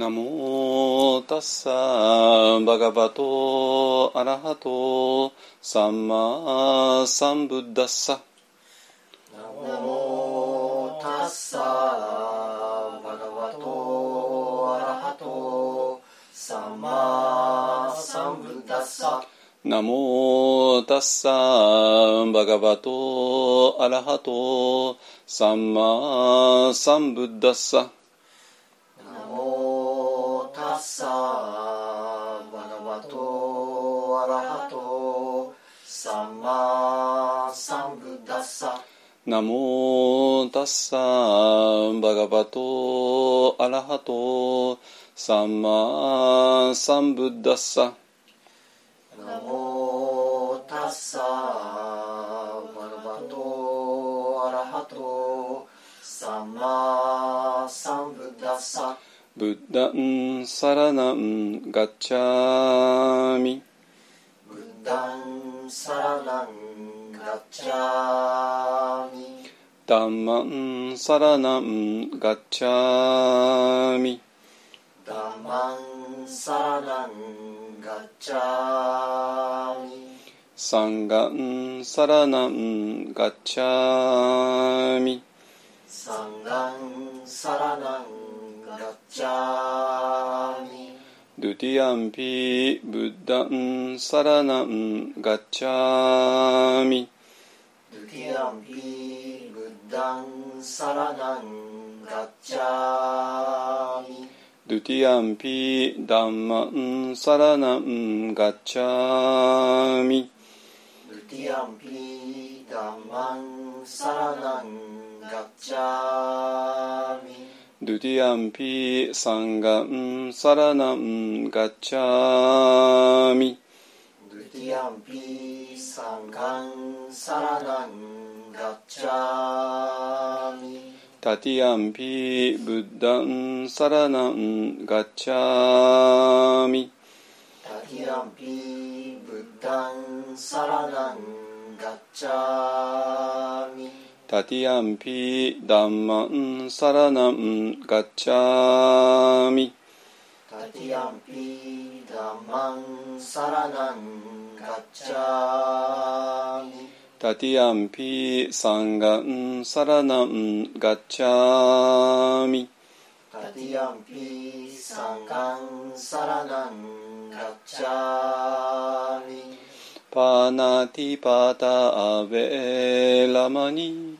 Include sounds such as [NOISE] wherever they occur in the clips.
ナモタッサーバガバトアラハトサンマサンブッダッサナモタッサバガバトアラハトサンマサンブッダッサナモタッサーバガバトアラハトサンマサンブッダッサナサバガバトアラハトサンマサンブッダッサナモタッサーバガバトアラハトサンマサンブッダッサナモタッサバガバトアラハトサンマサンブッダッサブッダンサラナンガッチャミ。ブッダンサラナンガッチャミ。ダンマンサラナンガッチャミ。ダマンサラナンガッチャミサンガンサラナンガッチャミ。サンガンサラナンガッチャミドゥティアンピブッダンサンガンサラナンガッチャミドゥティアンピダンマンドゥティアンピサンガンピサラナンガッチャミドゥティアンピサンガンサラナンガッチャミタティアンピブッダンサラナンガッチャミタティアンピブッダンサラナンガッチャミタティアンピダンマンサラナンガッチャミタティアンピダマンサラナンガッチャミタティアンピサンガンサラナンガッチャミタティアンピサンガンサラナンガッチャミパナティパタアベラマニ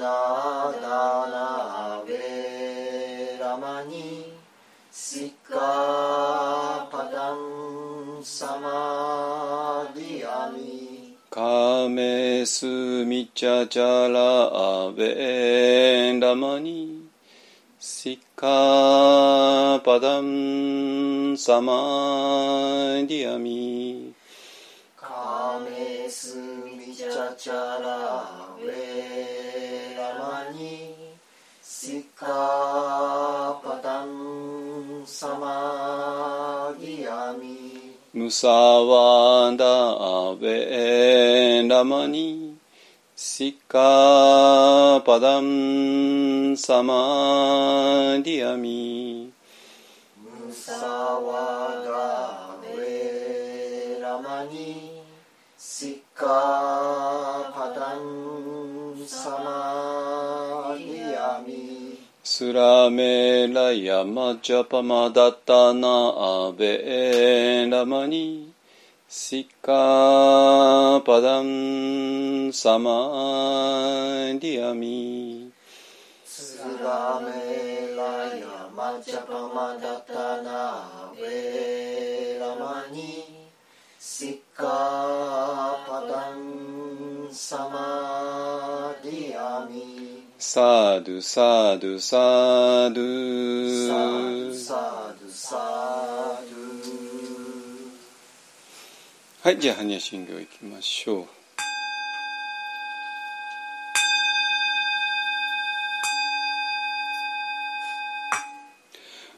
dinnadana veramani sikkhapadam samadiyami Kamesu micchacara veramani sikkhapadam samadiyami Kamesu micchaラシッカパダンサスラメラヤマジャパマダタナアベラマニシカパダンサマディアミスラメラヤマジャパマダタナアベラマニシカパダンサマディアミサードゥサードゥサードサーゥドサードサーはいじゃあ般若心経いきましょう。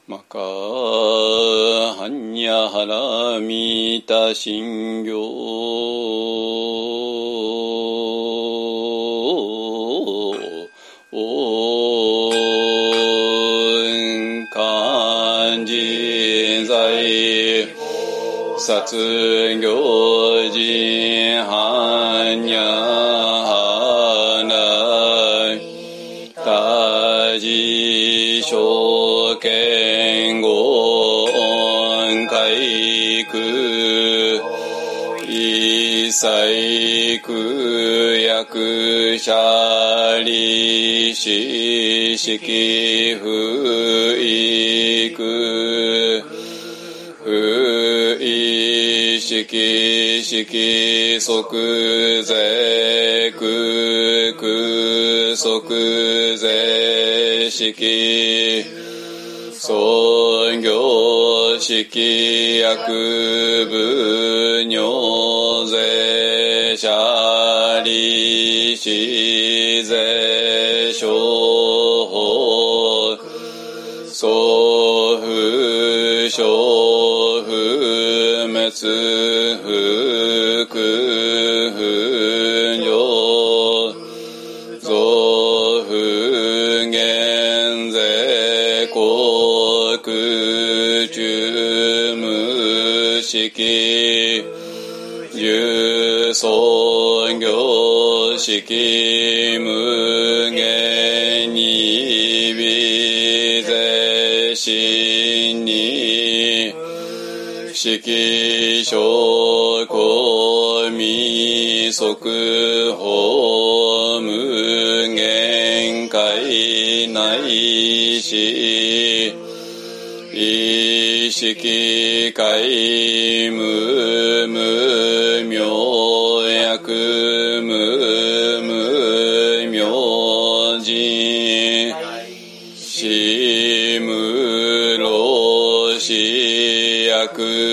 マカハンニャハラミタ心経殺行人般若花大事証券語回復一切空役者利子式不育意識式即税空空即税式。創業式薬部尿税者利子税商法。総不小不滅不空不上増不減税国中無式重創業式無限に微税心に式小公未速報無限界内し意識界無無明薬無無明人死無老死薬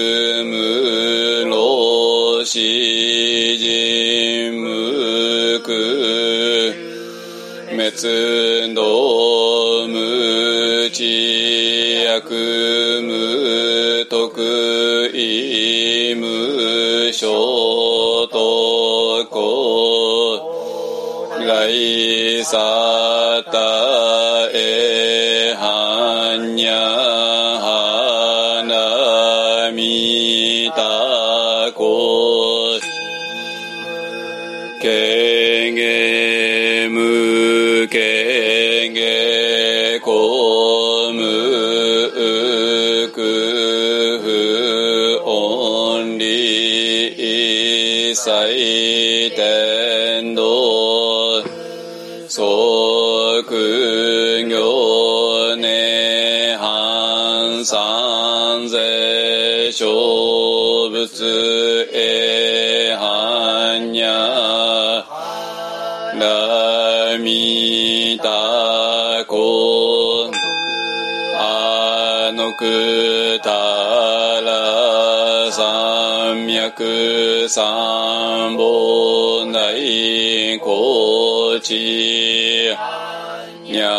知薬無脈三本大高知にゃ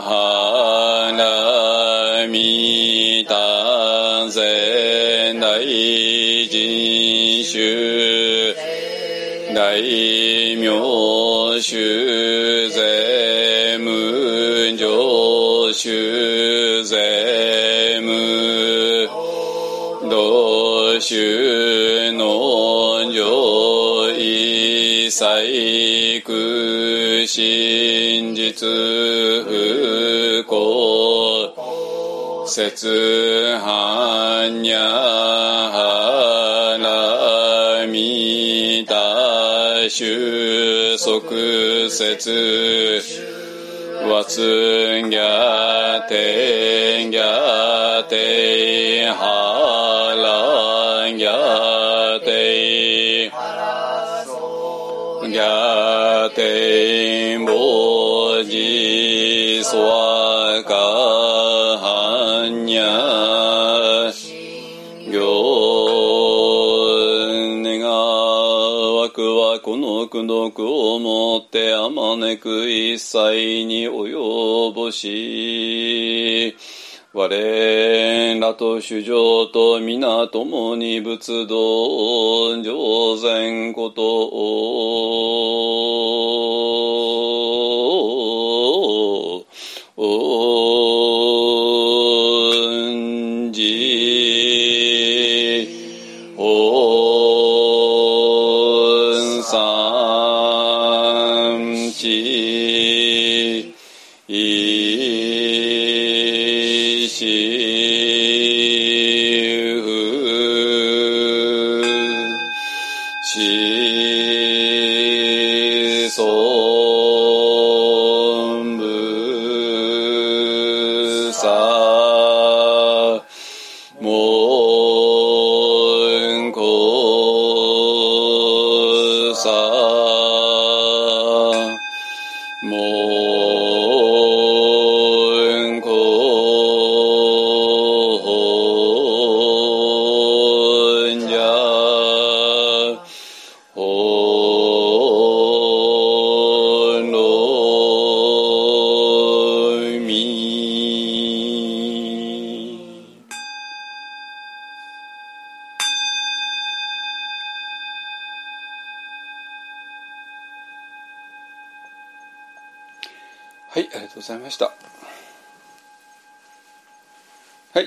はなみたぜ大人種大名種一切空真実不幸説般若波羅蜜多収束説。和つんぎゃてんぎゃては苦毒をもってあまねく一切に及ぼし我らと主情と皆共に仏道上善ことを O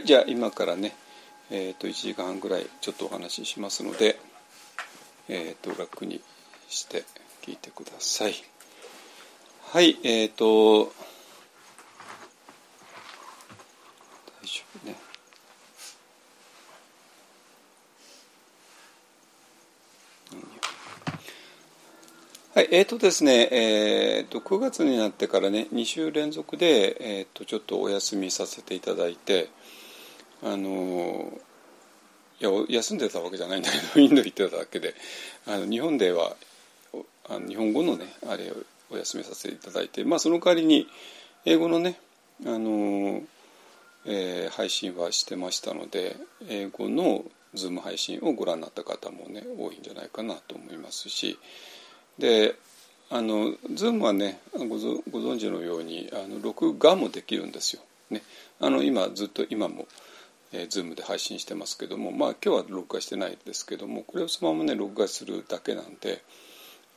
じゃあ今からね、えっ、と1時間半ぐらいちょっとお話ししますので、えっ、と楽にして聞いてください。はい、えっ、と大丈夫ね。はい、えーとですね、えーと9月になってからね2週連続で、えー、とちょっとお休みさせていただいてあのいや休んでたわけじゃないんだけど [LAUGHS] インド行ってただけで。あの日本ではあの日本語のねあれをお休みさせていただいてまあその代わりに英語のねあの、えー配信はしてましたので英語のズーム配信をご覧になった方もね多いんじゃないかなと思いますし。であの Zoom はねごご存知のようにあの録画もできるんですよ。ね、あの今ずっと今も、えー、Zoom で配信してますけどもまあ今日は録画してないですけどもこれをそのままね録画するだけなんで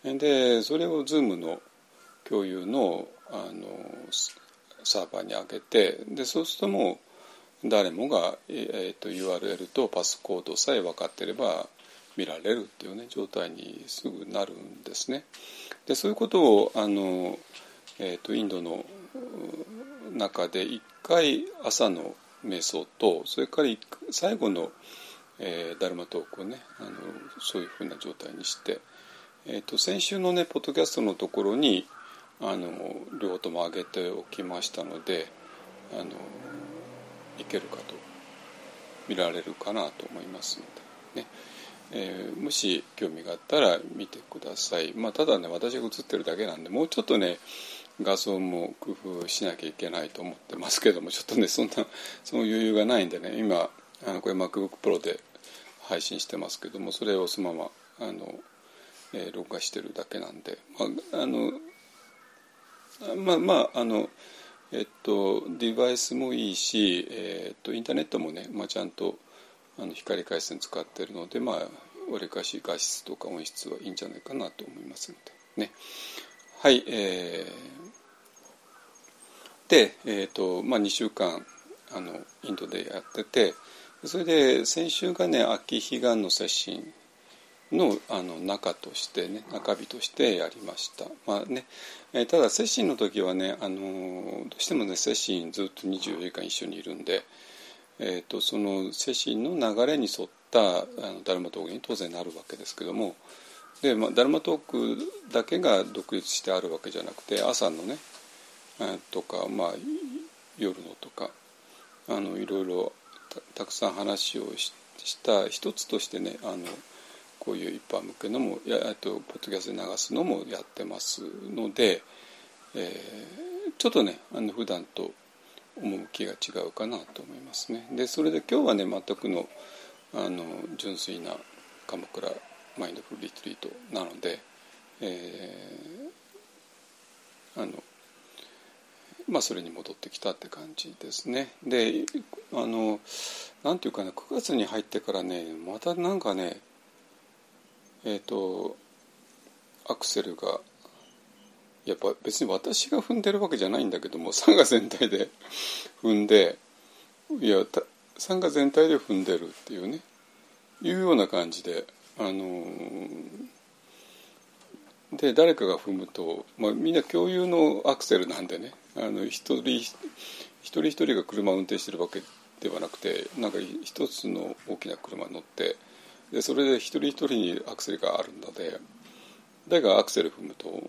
でそれを Zoom の共有のあのサーバーに上げてでそうするともう誰もが、えー、と URL とパスコードさえ分かってれば見られるっていうね状態にすぐなるんですね。でそういうことをあの、えー、とインドの中で一回朝の瞑想とそれから最後の、えーダルマトークをねあのそういうふうな状態にして、えー、と先週のねポッドキャストのところにあの両方とも上げておきましたのであのいけるかと見られるかなと思いますのでね。えーもし興味があったら見てください、まあ、ただね私が写ってるだけなんでもうちょっとね画像も工夫しなきゃいけないと思ってますけどもちょっとねそんなその余裕がないんでね今あのこれ MacBookPro で配信してますけどもそれをそのままあの、えー録画してるだけなんで、まあ、あのまあまああのえっとデバイスもいいし、えっとインターネットもね、まあ、ちゃんとあの光回線使ってるのでまあわりかし画質とか音質はいいんじゃないかなと思いますのでね。はいえー、でえっ、とまあ2週間あのインドでやっててそれで先週がね秋彼岸の接心のあの中としてね中日としてやりました、まあねえーただ接心の時はね、あのーどうしてもね接心ずっと24時間一緒にいるんで、えー、とその接心の流れに沿ったあのダルマトークに当然なるわけですけどもで、まあ、ダルマトークだけが独立してあるわけじゃなくて朝のねとか、まあ、夜のとかあのいろいろたくさん話をした一つとしてねあのこういう一般向けのもやあとポッドキャストで流すのもやってますので、えーちょっとねあの普段と趣が違うかなと思いますね。でそれで今日はね全くのあの純粋な鎌倉マインドフルリトリートなので、えー、あのまあそれに戻ってきたって感じですね。であのなんていうかな9月に入ってからねまたなんかねえっ、ー、とアクセルがやっぱ別に私が踏んでるわけじゃないんだけどもサンガ全体で踏んでいやサンガ全体で踏んでるっていうねいうような感じであのー、で誰かが踏むと、まあ、みんな共有のアクセルなんでね。あの一人一人一人が車を運転してるわけではなくてなんか一つの大きな車に乗ってでそれで一人一人にアクセルがあるので誰がアクセル踏むと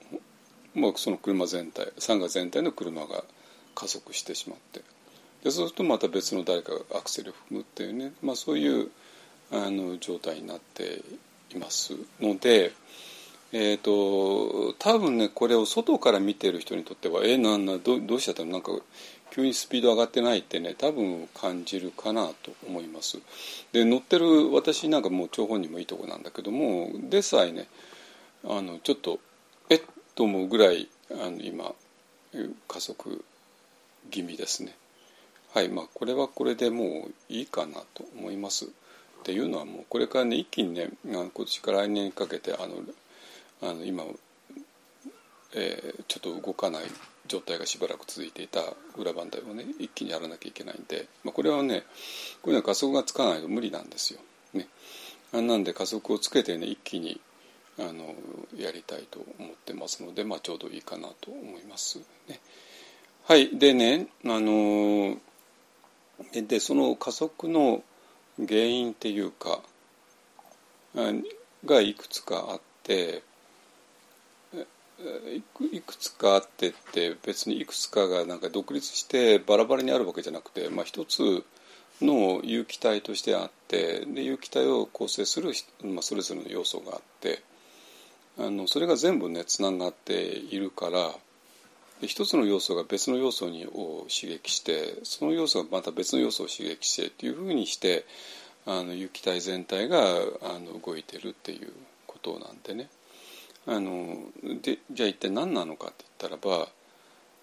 もうその車全体山河全体の車が加速してしまって。でそうするとまた別の誰かがアクセル踏むっていうね、まあ、そういうあの状態になっていますので、えーと、多分ねこれを外から見てる人にとってはえなんなどどうしちゃったの？なんか急にスピード上がってないってね多分感じるかなと思います。で乗ってる私なんかもう張本人もいいとこなんだけどもでさえねあのちょっとえっと思うぐらいあの今加速気味ですね。はいまあこれはこれでもういいかなと思います。っていうのはもうこれからね一気にね今年から来年にかけてあのあの今、えー、ちょっと動かない状態がしばらく続いていた裏番台をね一気にやらなきゃいけないんで、まあ、これはねこういうのは加速がつかないと無理なんですよ。ね、あなんで加速をつけてね一気にあのやりたいと思ってますので、まあ、ちょうどいいかなと思いますね。はいでねあのでその加速の原因っていうかがいくつかあっていくつかあってって別にいくつかがなんか独立してバラバラにあるわけじゃなくて、まあ、一つの有機体としてあってで有機体を構成する、まあ、それぞれの要素があってあのそれが全部ねつながっているから一つの要素が別の要素にを刺激してその要素がまた別の要素を刺激してっていうふうにしてあの有機体全体があの動いてるっていうことなんでね。あのでじゃあ一体何なのかって言ったらば、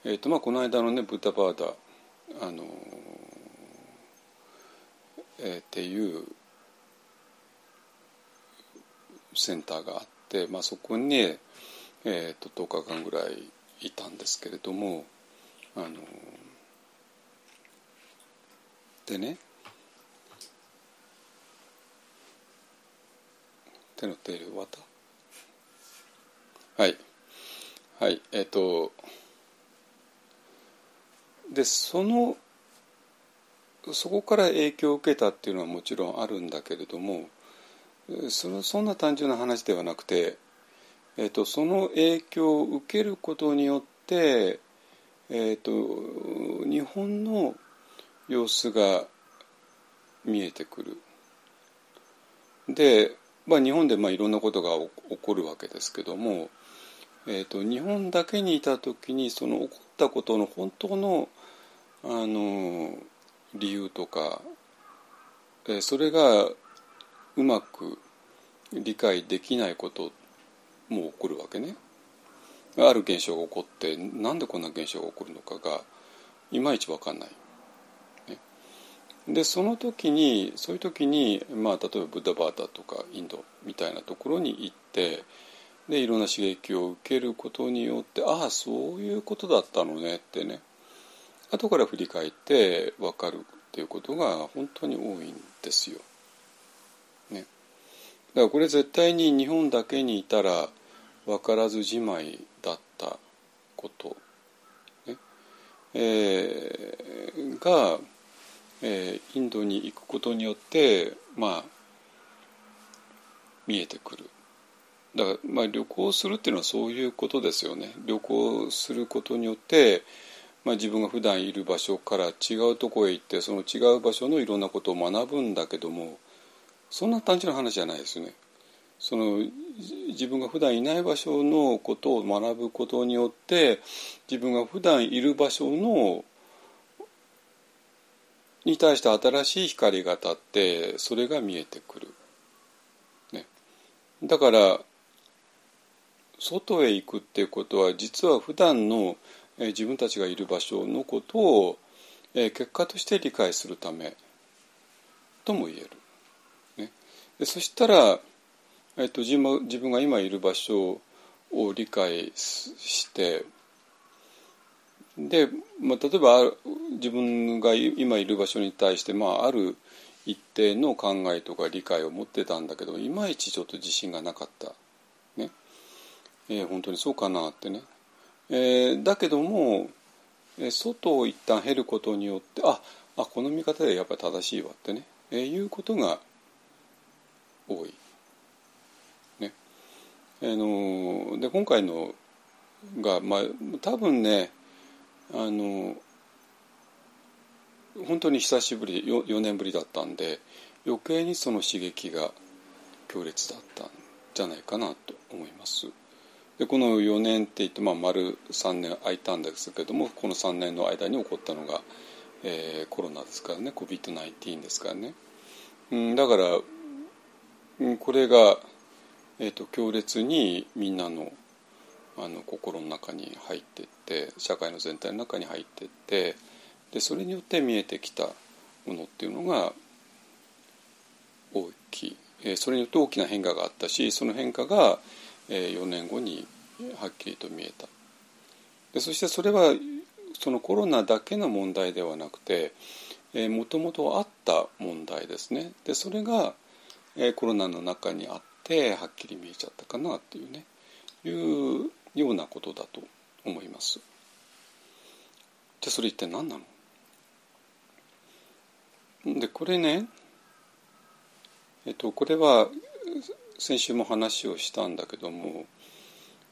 えーとまあ、この間のねブッダバーダあの、えー、っていうセンターがあって、まあ、そこに、えーと、と10日間ぐらいいたんですけれどもあのでね手の手入れ終わった？はい。はいえっ、ー、とでそのそこから影響を受けたっていうのはもちろんあるんだけれどもそのそんな単純な話ではなくて、えーと、その影響を受けることによって、えーと、日本の様子が見えてくる。で、まあ、日本でまあいろんなことが起こるわけですけども、えーと、日本だけにいた時にその起こったことの本当のあの理由とか、えー、それがうまく理解できないことっても起こるわけね。ある現象が起こってなんでこんな現象が起こるのかがいまいち分かんない。ね、でその時にそういう時に、まあ、例えばブッダバータとかインドみたいなところに行ってでいろんな刺激を受けることによってああそういうことだったのねってね後から振り返って分かるっていうことが本当に多いんですよ。ねだからこれ絶対に日本だけにいたら分からずじまいだったこと、ねえー、が、えー、インドに行くことによってまあ見えてくる。だからまあ旅行するっていうのはそういうことですよね。旅行することによって、まあ、自分が普段いる場所から違うとこへ行ってその違う場所のいろんなことを学ぶんだけどもそんな単純な話じゃないですよね。その自分が普段いない場所のことを学ぶことによって自分が普段いる場所のに対して新しい光が当たってそれが見えてくる。ね、だから外へ行くっていうことは実は普段の、自分たちがいる場所のことを、結果として理解するためとも言える。ね、でそしたら、えっと、自分自分が今いる場所を理解してで、まあ、例えば自分が今いる場所に対して、まあ、ある一定の考えとか理解を持ってたんだけどいまいちちょっと自信がなかった、ね。えー、本当にそうかなってね、えー、だけども、え、外を一旦経ることによってああこの見方でやっぱり正しいわってね、えー、いうことが多い。ねえー、ので今回のが、まあ、多分ねあの本当に久しぶり 4, 4年ぶりだったんで余計にその刺激が強烈だったんじゃないかなと思います。でこの4年って言って、まあ、丸3年空いたんですけどもこの3年の間に起こったのが、えー、コロナですからね COVID-19 ですからね、うん、だから、うん、これが、えーと強烈にみんなのあの心の中に入っていって社会の全体の中に入っていってでそれによって見えてきたものっていうのが大きい、えー、それによって大きな変化があったしその変化が、えー、4年後にはっきりと見えた。でそしてそれはそのコロナだけの問題ではなくてもともとあった問題ですね。でそれが、えー、コロナの中にあってはっきり見えちゃったかなっていうねいうようなことだと思います。じゃあそれ一体何なの？でこれねえっとこれは先週も話をしたんだけども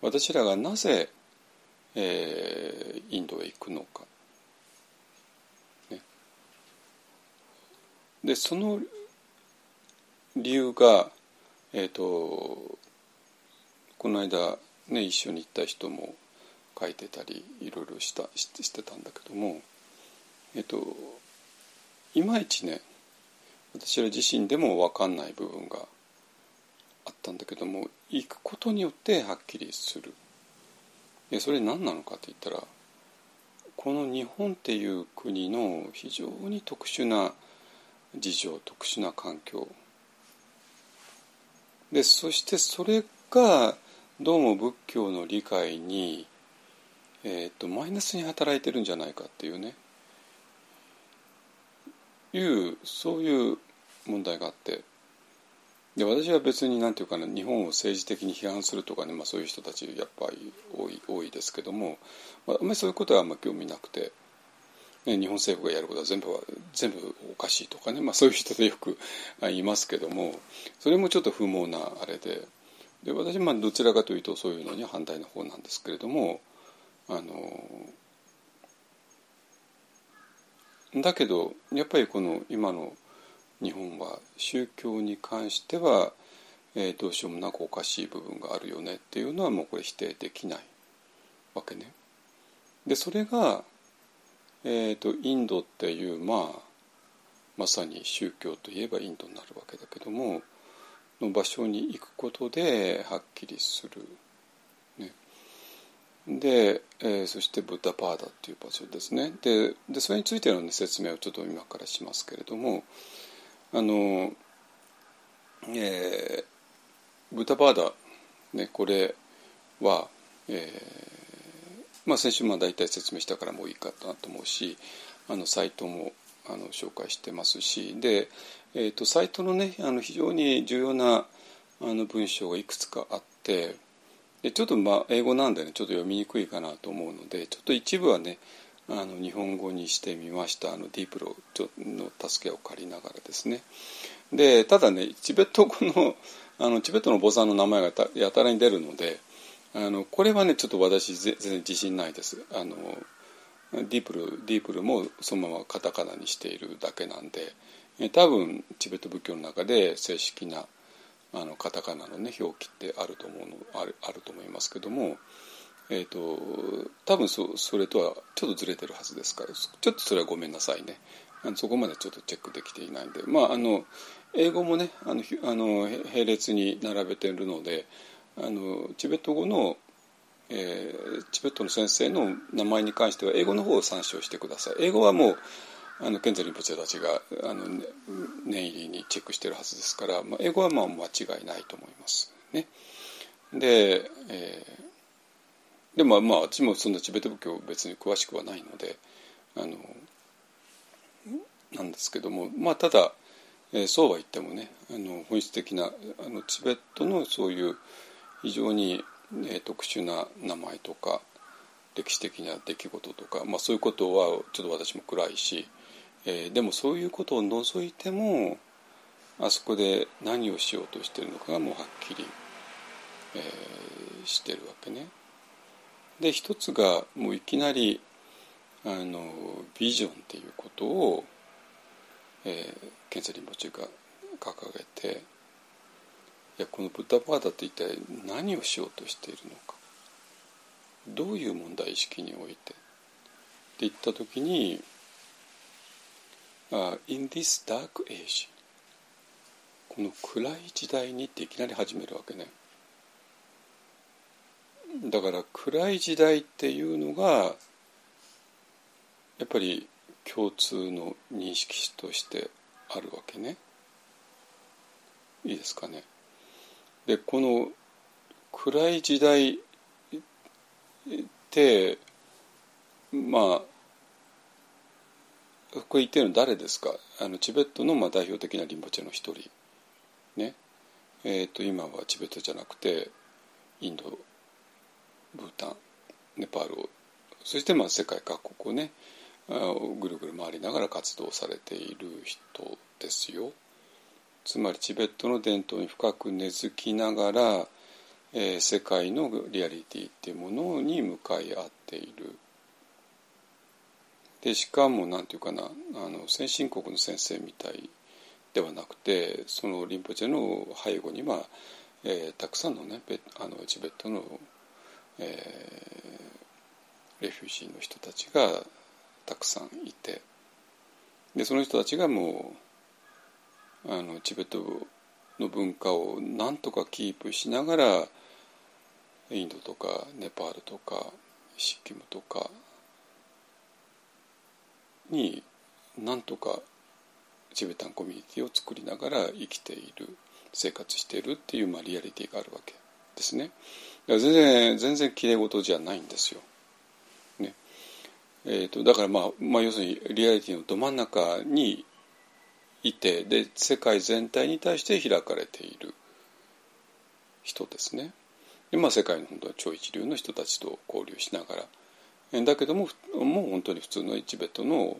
私らがなぜ、えー、インドへ行くのか。ね、でその理由が、えーとこの間ね、一緒に行った人も書いてたりいろいろしたしてたんだけどもえっといまいちね私ら自身でも分かんない部分があったんだけども行くことによってはっきりする。でそれ何なのかって言ったらこの日本っていう国の非常に特殊な事情特殊な環境でそしてそれがどうも仏教の理解に、えーと、マイナスに働いてるんじゃないかっていうね。いうそういう問題があって。で私は別に何て言うかな日本を政治的に批判するとかね、まあ、そういう人たちやっぱり多い多いですけども、まあ、あんまりそういうことはあんま興味なくて、ね、日本政府がやることは全部は全部おかしいとかね、まあ、そういう人でよく言いますけどもそれもちょっと不毛なあれで。で私はどちらかというとそういうのに反対の方なんですけれどもあのだけどやっぱりこの今の日本は宗教に関しては、えー、どうしようもなくおかしい部分があるよねっていうのはもうこれ否定できないわけね。でそれが、えーと、インドっていうまあまさに宗教といえばインドになるわけだけどもの場所に行くことではっきりする。ね、で、えー、そしてブッダパーダっていう場所ですね。ででそれについての、ね、説明をちょっと今からしますけれどもあの、えー、ブッダパーダ、ね、これは、えーまあ、先週まあ大体説明したからもういいかなと思うしあのサイトもあの紹介してますしで、えーと、サイトのねあの非常に重要なあの文章がいくつかあってでちょっとまあ英語なんでねちょっと読みにくいかなと思うのでちょっと一部はねあの日本語にしてみました。あのディープロの助けを借りながらですね。でただねチベット語のあのチベットの坊さんの名前がやたらに出るのであのこれはねちょっと私全然自信ないですあのディープルディープルもそのままカタカナにしているだけなんで多分チベット仏教の中で正式なあのカタカナのね表記ってあると思うのあるあると思いますけども、えーと、多分そそれとはちょっとずれてるはずですからちょっとそれはごめんなさいねあのそこまでちょっとチェックできていないんでまああの英語もねあのあの並列に並べてるのであのチベット語の、えー、チベットの先生の名前に関しては英語の方を参照してください英語はもうあのケンゼリンポチェたちがあの、ね、念入りにチェックしてるはずですから、まあ、英語はまあ間違いないと思いますね。で、えー、でもまあ私もそんなチベット仏教別に詳しくはないのであのなんですけどもまあただ、えー、そうは言ってもねあの本質的なあのチベットのそういう非常に、えー、特殊な名前とか歴史的な出来事とか、まあ、そういうことはちょっと私も暗いし、えー、でもそういうことを除いてもあそこで何をしようとしてるのかがもうはっきり、えー、してるわけね。で一つがもういきなりあのビジョンっていうことを、えー、ケンサリンボチが掲げていやこのブッダバーダって一体何をしようとしているのか。どういう問題意識において。って言った時に in this dark age この暗い時代にっていきなり始めるわけね。だから暗い時代っていうのがやっぱり共通の認識としてあるわけね。いいですかね。でこの暗い時代ってまあこれ言ってるの誰ですか？あのチベットのまあ代表的なリンパチェの一人。ね。えーと、今はチベットじゃなくてインドブータンネパールをそしてまあ世界各国をねぐるぐる回りながら活動されている人ですよ。つまりチベットの伝統に深く根付きながら、えー、世界のリアリティっていうものに向かい合っている。でしかも何て言うかなあの先進国の先生みたいではなくてそのリンポチェの背後には、えー、たくさんのねあのチベットの、えー、レフュージーの人たちがたくさんいて。でその人たちがもうあのチベットの文化をなんとかキープしながらインドとかネパールとかシッキムとかになんとかチベタンコミュニティを作りながら生きている生活しているっていう、まあ、リアリティがあるわけですね。全然全然きれい事じゃないんですよ。ねえーと、だから、まあ、まあ要するにリアリティのど真ん中にいてで世界全体に対して開かれている人ですね。でまあ、世界の本当は超一流の人たちと交流しながらだけどももう本当に普通のチベットの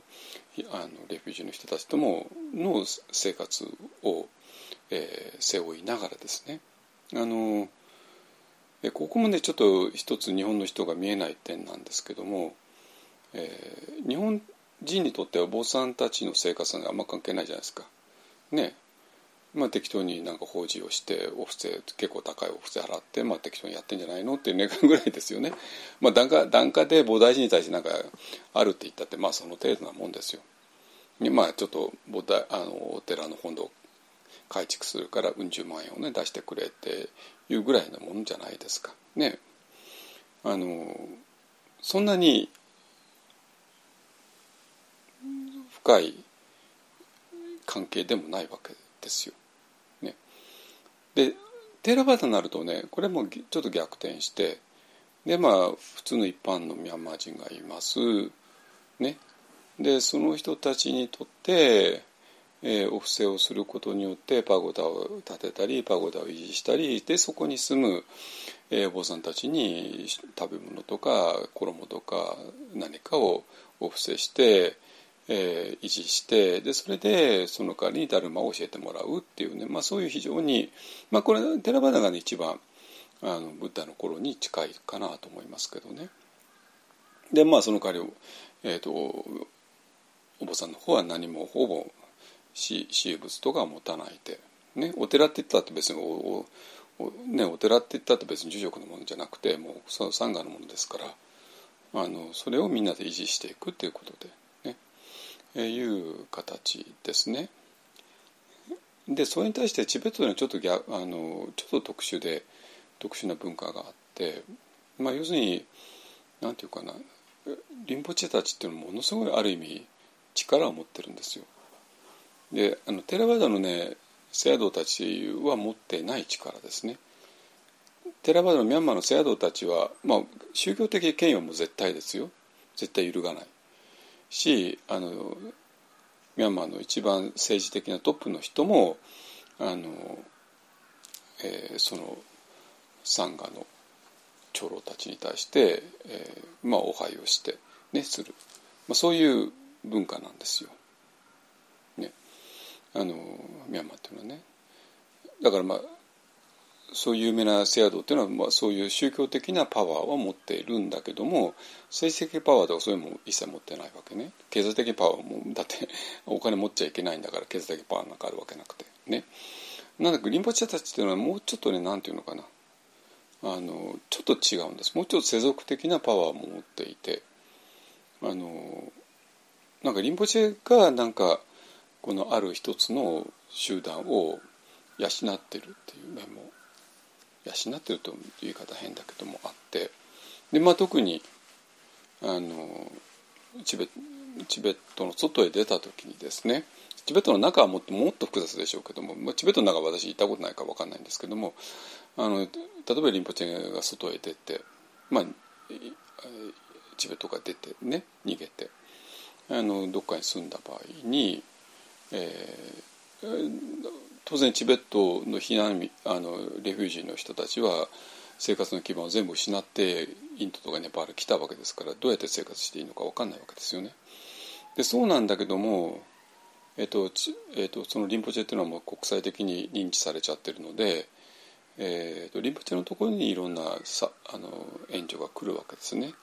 あのレフュージーの人たちともの生活を、えー、背負いながらですねあのここもねちょっと一つ日本の人が見えない点なんですけども、えー、日本人にとってはお坊さんたちの生活はあんま関係ないじゃないですか。ねまあ、適当になんか法事をしてお布施結構高いお布施払って、まあ、適当にやってんじゃないの？っていう願うぐらいですよね。まあ、檀家檀家で菩提寺に対してなんかあるって言ったってまあその程度なもんですよ。まあちょっと菩提あのお寺の本堂改築するからうん十万円をね出してくれっていうぐらいのもんじゃないですか。ね。あのそんなに深い関係でもないわけですよ。ね。でテーラバダになるとねこれもちょっと逆転してでまあ普通の一般のミャンマー人がいます。ね。でその人たちにとって、えー、お布施をすることによってパゴダを建てたりパゴダを維持したりでそこに住む、えー、お坊さんたちに食べ物とか衣とか何かをお布施してえー、維持してでそれでその代わりにダルマを教えてもらうっていうね、まあ、そういう非常に、まあ、これテラバダが、ね、一番あのブッダの頃に近いかなと思いますけどね。でまあその代わり、えーと、お坊さんの方は何もほぼ私有物とか持たないで、ね、お寺って言ったって別におお、ね、お寺って言ったって別に住職のものじゃなくてもうその参加のものですからあのそれをみんなで維持していくっていうことで、いう形ですね。でそれに対してチベットではちょっと逆あのちょっと特殊で特殊な文化があって、まあ、要するに何て言うかなリンポチェたちっていうのはものすごいある意味力を持ってるんですよ。であのテラバダのね聖ドたちは持ってない力ですね。テラバダのミャンマーの聖ドたちは、まあ、宗教的権威はもう絶対ですよ絶対揺るがないしあのミャンマーの一番政治的なトップの人もあの、えー、そのサンガの長老たちに対して、えー、まあお拝をして、ね、する、まあ、そういう文化なんですよ。ね、あのミャンマーっていうのはね。だからまあそういう有名なセアドっていうのは、まあ、そういう宗教的なパワーは持っているんだけども政治的パワーとかそういうのも一切持ってないわけね。経済的パワーもだってお金持っちゃいけないんだから経済的パワーなんかあるわけなくてね。なんだかリンパチェたちっていうのはもうちょっとねなんていうのかな。あのちょっと違うんです。もうちょっと世俗的なパワーも持っていて。あのなんかリンポチェがなんかこのある一つの集団を養ってるっていう面も養ってるという言い方変だけどもあってで、まあ、特にあのチベチベットの外へ出た時にですねチベットの中はもっともっと複雑でしょうけども、まあ、チベットの中は私行ったことないか分かんないんですけどもあの例えばリンポチェが外へ出て、まあ、チベットが出てね逃げてあのどっかに住んだ場合に、えー、当然チベットの避難あのレフュージーの人たちは生活の基盤を全部失ってインドとかネパール来たわけですからどうやって生活していいのか分かんないわけですよね。でそうなんだけども、えっとえっと、そのリンポチェっていうのはもう国際的に認知されちゃってるので、えっと、リンポチェのところにいろんなさあの援助が来るわけですね。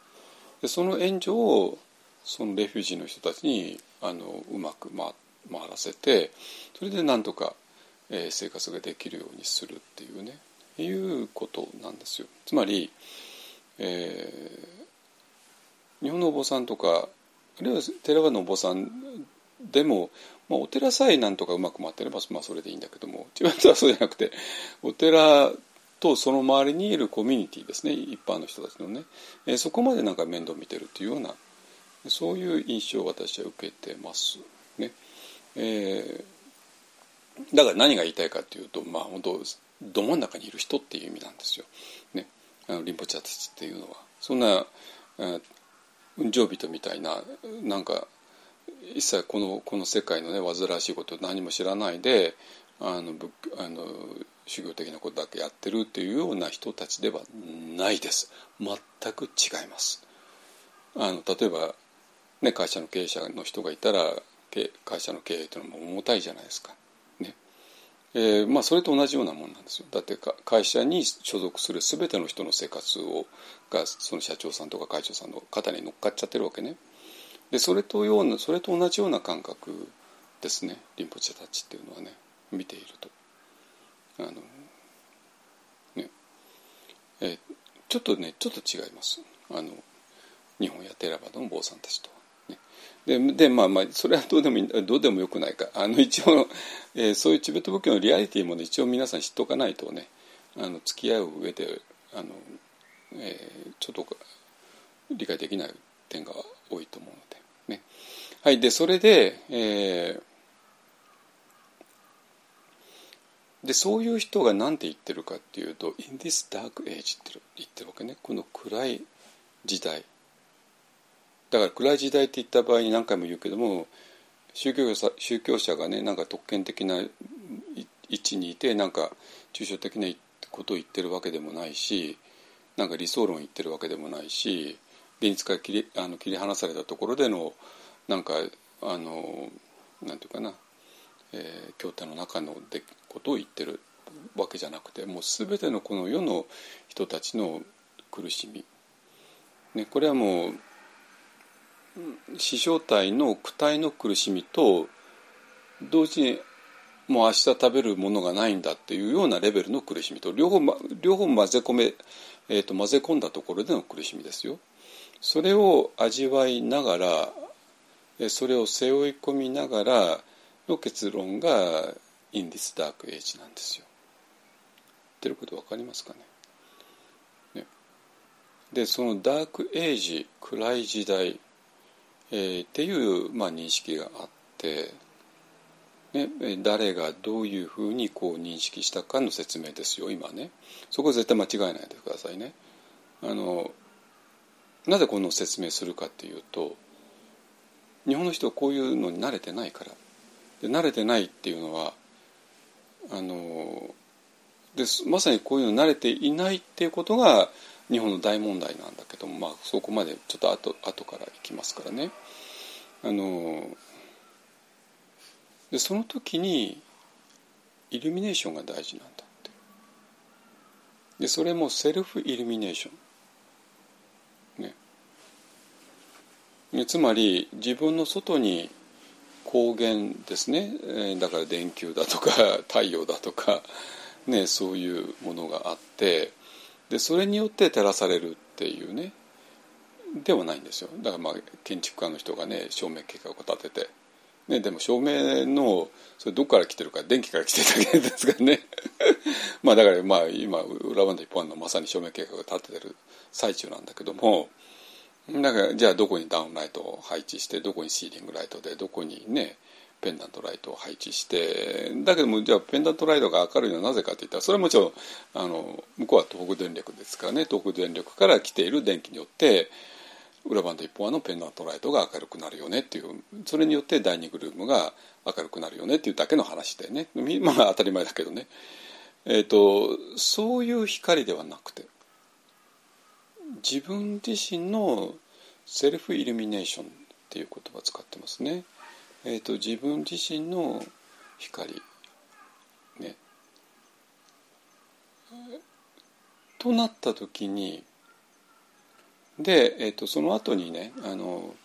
でその援助をそのレフュージーの人たちにあのうまく回回らせてそれでなんとかえー、生活ができるようにするっていうねいうことなんですよ。つまり、えー、日本のお坊さんとかあるいは寺場のお坊さんでも、まあ、お寺さえなんとかうまく回ってれば、まあ、それでいいんだけども違うとはそうじゃなくてお寺とその周りにいるコミュニティですね一般の人たちのね、えー、そこまでなんか面倒見てるっていうようなそういう印象を私は受けてます。えーだから何が言いたいかというとまあ本当ど真ん中にいる人っていう意味なんですよ。ね、あのリンポチャたちっていうのは。そんな運上人みたいななんか一切このこの世界のね煩わしいこと何も知らないであのあの修行的なことだけやってるっていうような人たちではないです。全く違います。あの例えば、ね、会社の経営者の人がいたら会社の経営というのも重たいじゃないですか。えーまあ、それと同じようなもんなんですよ。だって会社に所属する全ての人の生活をがその社長さんとか会長さんの肩に乗っかっちゃってるわけね。でそれとようなそれと同じような感覚ですね。リンポチェたちっていうのはね。見ていると。あのね。えー、ちょっとねちょっと違います。あの日本やテラバの坊さんたちと。ででまあまあそれはどうでもどうでもよくないか。あの一応、えー、そういうチベット仏教のリアリティも、ね、一応皆さん知っておかないとねあの付き合う上であの、えー、ちょっと理解できない点が多いと思うのでね。はいでそれで、えー、でそういう人が何て言ってるかっていうと「in this dark age」って言ってるわけね。この暗い時代。だから暗い時代って言った場合に何回も言うけども宗教者宗教者がねなんか特権的な位置にいてなんか抽象的なことを言ってるわけでもないしなんか理想論言ってるわけでもないし現実から切りあの切り離されたところでのなんかあのなんていうかな、えー、教典の中のでことを言ってるわけじゃなくてもう全てのこの世の人たちの苦しみ、ね、これはもう死生体の躯体の苦しみと同時にもう明日食べるものがないんだっていうようなレベルの苦しみと両方,、ま、両方混ぜ込め、えーと、混ぜ込んだところでの苦しみですよ。それを味わいながらそれを背負い込みながらの結論が「In this dark age」なんですよ。言ってること分かりますかね？ねでそのダークエイジ暗い時代、えー、っていう、まあ、認識があって。ね、誰がどういうふうにこう認識したかの説明ですよ今ねそこは絶対間違えないでくださいねあのなぜこの説明するかっていうと日本の人はこういうのに慣れてないからで慣れてないっていうのはあのでまさにこういうの慣れていないっていうことが日本の大問題なんだけども、まあ、そこまでちょっと後後からいきますからね。あのでその時にイルミネーションが大事なんだって。でそれもセルフイルミネーション。ね。つまり自分の外に光源ですね。えだから電球だとか太陽だとか、ね、そういうものがあってでそれによって照らされるっていうねではないんですよ。だからまあ建築家の人がね照明計画を立ててね、でも照明のそれどこから来てるか電気から来てるだけですからね。[LAUGHS] まあだからまあ今裏バンド一本のまさに照明計画が立ててる最中なんだけどもだからじゃあどこにダウンライトを配置してどこにシーリングライトでどこにねペンダントライトを配置してだけどもじゃあペンダントライトが明るいのはなぜかっていったらそれはもちろんあの向こうは東北電力ですからね。東北電力から来ている電気によって裏バンド一本はのペンダントライトが明るくなるよねっていうそれによって第2グルームが明るくなるよねっていうだけの話でね。まあ当たり前だけどね、えーと、そういう光ではなくて自分自身のセルフイルミネーションっていう言葉を使ってますね。えーと、自分自身の光。ね。となった時にで、えーと、その後にねあの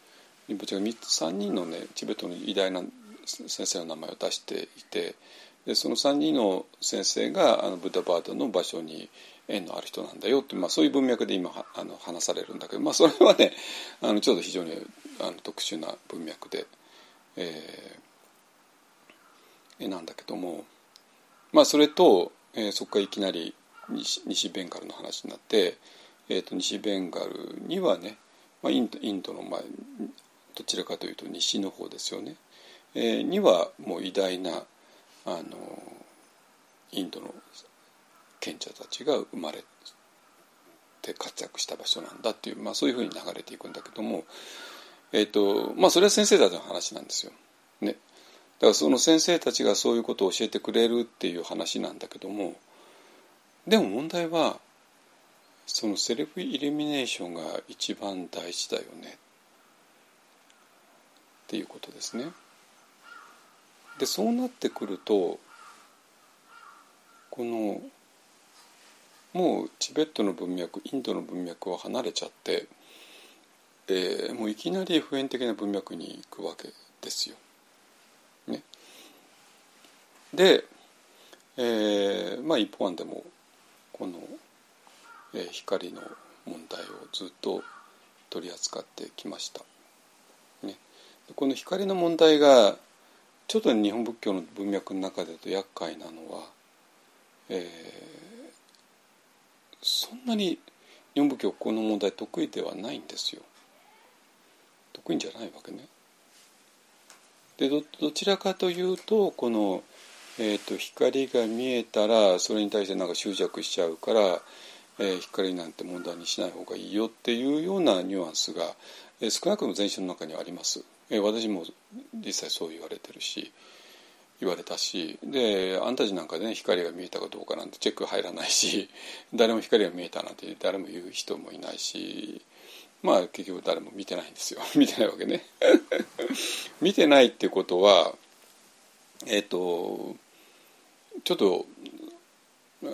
リンポチが3人のねチベットの偉大な先生の名前を出していてでその3人の先生があのブッダバードの場所に縁のある人なんだよって、まあ、そういう文脈で今あの話されるんだけど、まあ、それはねあのちょっと非常にあの特殊な文脈で、えー、なんだけども、まあ、それと、えー、そこからいきなり西西ベンガルの話になって。えーと、西ベンガルにはね、まあ、インドインドの、まあ、どちらかというと西の方ですよね、えー、にはもう偉大なあのインドの賢者たちが生まれて活躍した場所なんだっていう、まあ、そういうふうに流れていくんだけども、えーとまあ、それは先生たちの話なんですよ。ね、だからその先生たちがそういうことを教えてくれるっていう話なんだけどもでも問題はそのセルフイルミネーションが一番大事だよねっていうことですね。でそうなってくるとこのもうチベットの文脈インドの文脈を離れちゃって、えー、もういきなり普遍的な文脈に行くわけですよ。ね、で、えー、まあ一方案でもこのえ光の問題をずっと取り扱ってきました。ね、この光の問題がちょっと日本仏教の文脈の中でと厄介なのは、えー、そんなに日本仏教この問題得意ではないんですよ。得意じゃないわけね。でどちらかというとこの、えーと光が見えたらそれに対してなんか執着しちゃうからえー、光なんて問題にしない方がいいよっていうようなニュアンスが、えー、少なくとも全身の中にはあります、えー、私も実際そう言われてるし言われたしであんたたちなんかでね光が見えたかどうかなんてチェック入らないし誰も光が見えたなんて誰も言う人もいないしまあ結局誰も見てないんですよ [LAUGHS] 見てないわけね [LAUGHS] 見てないってことはえっ、ー、とちょっと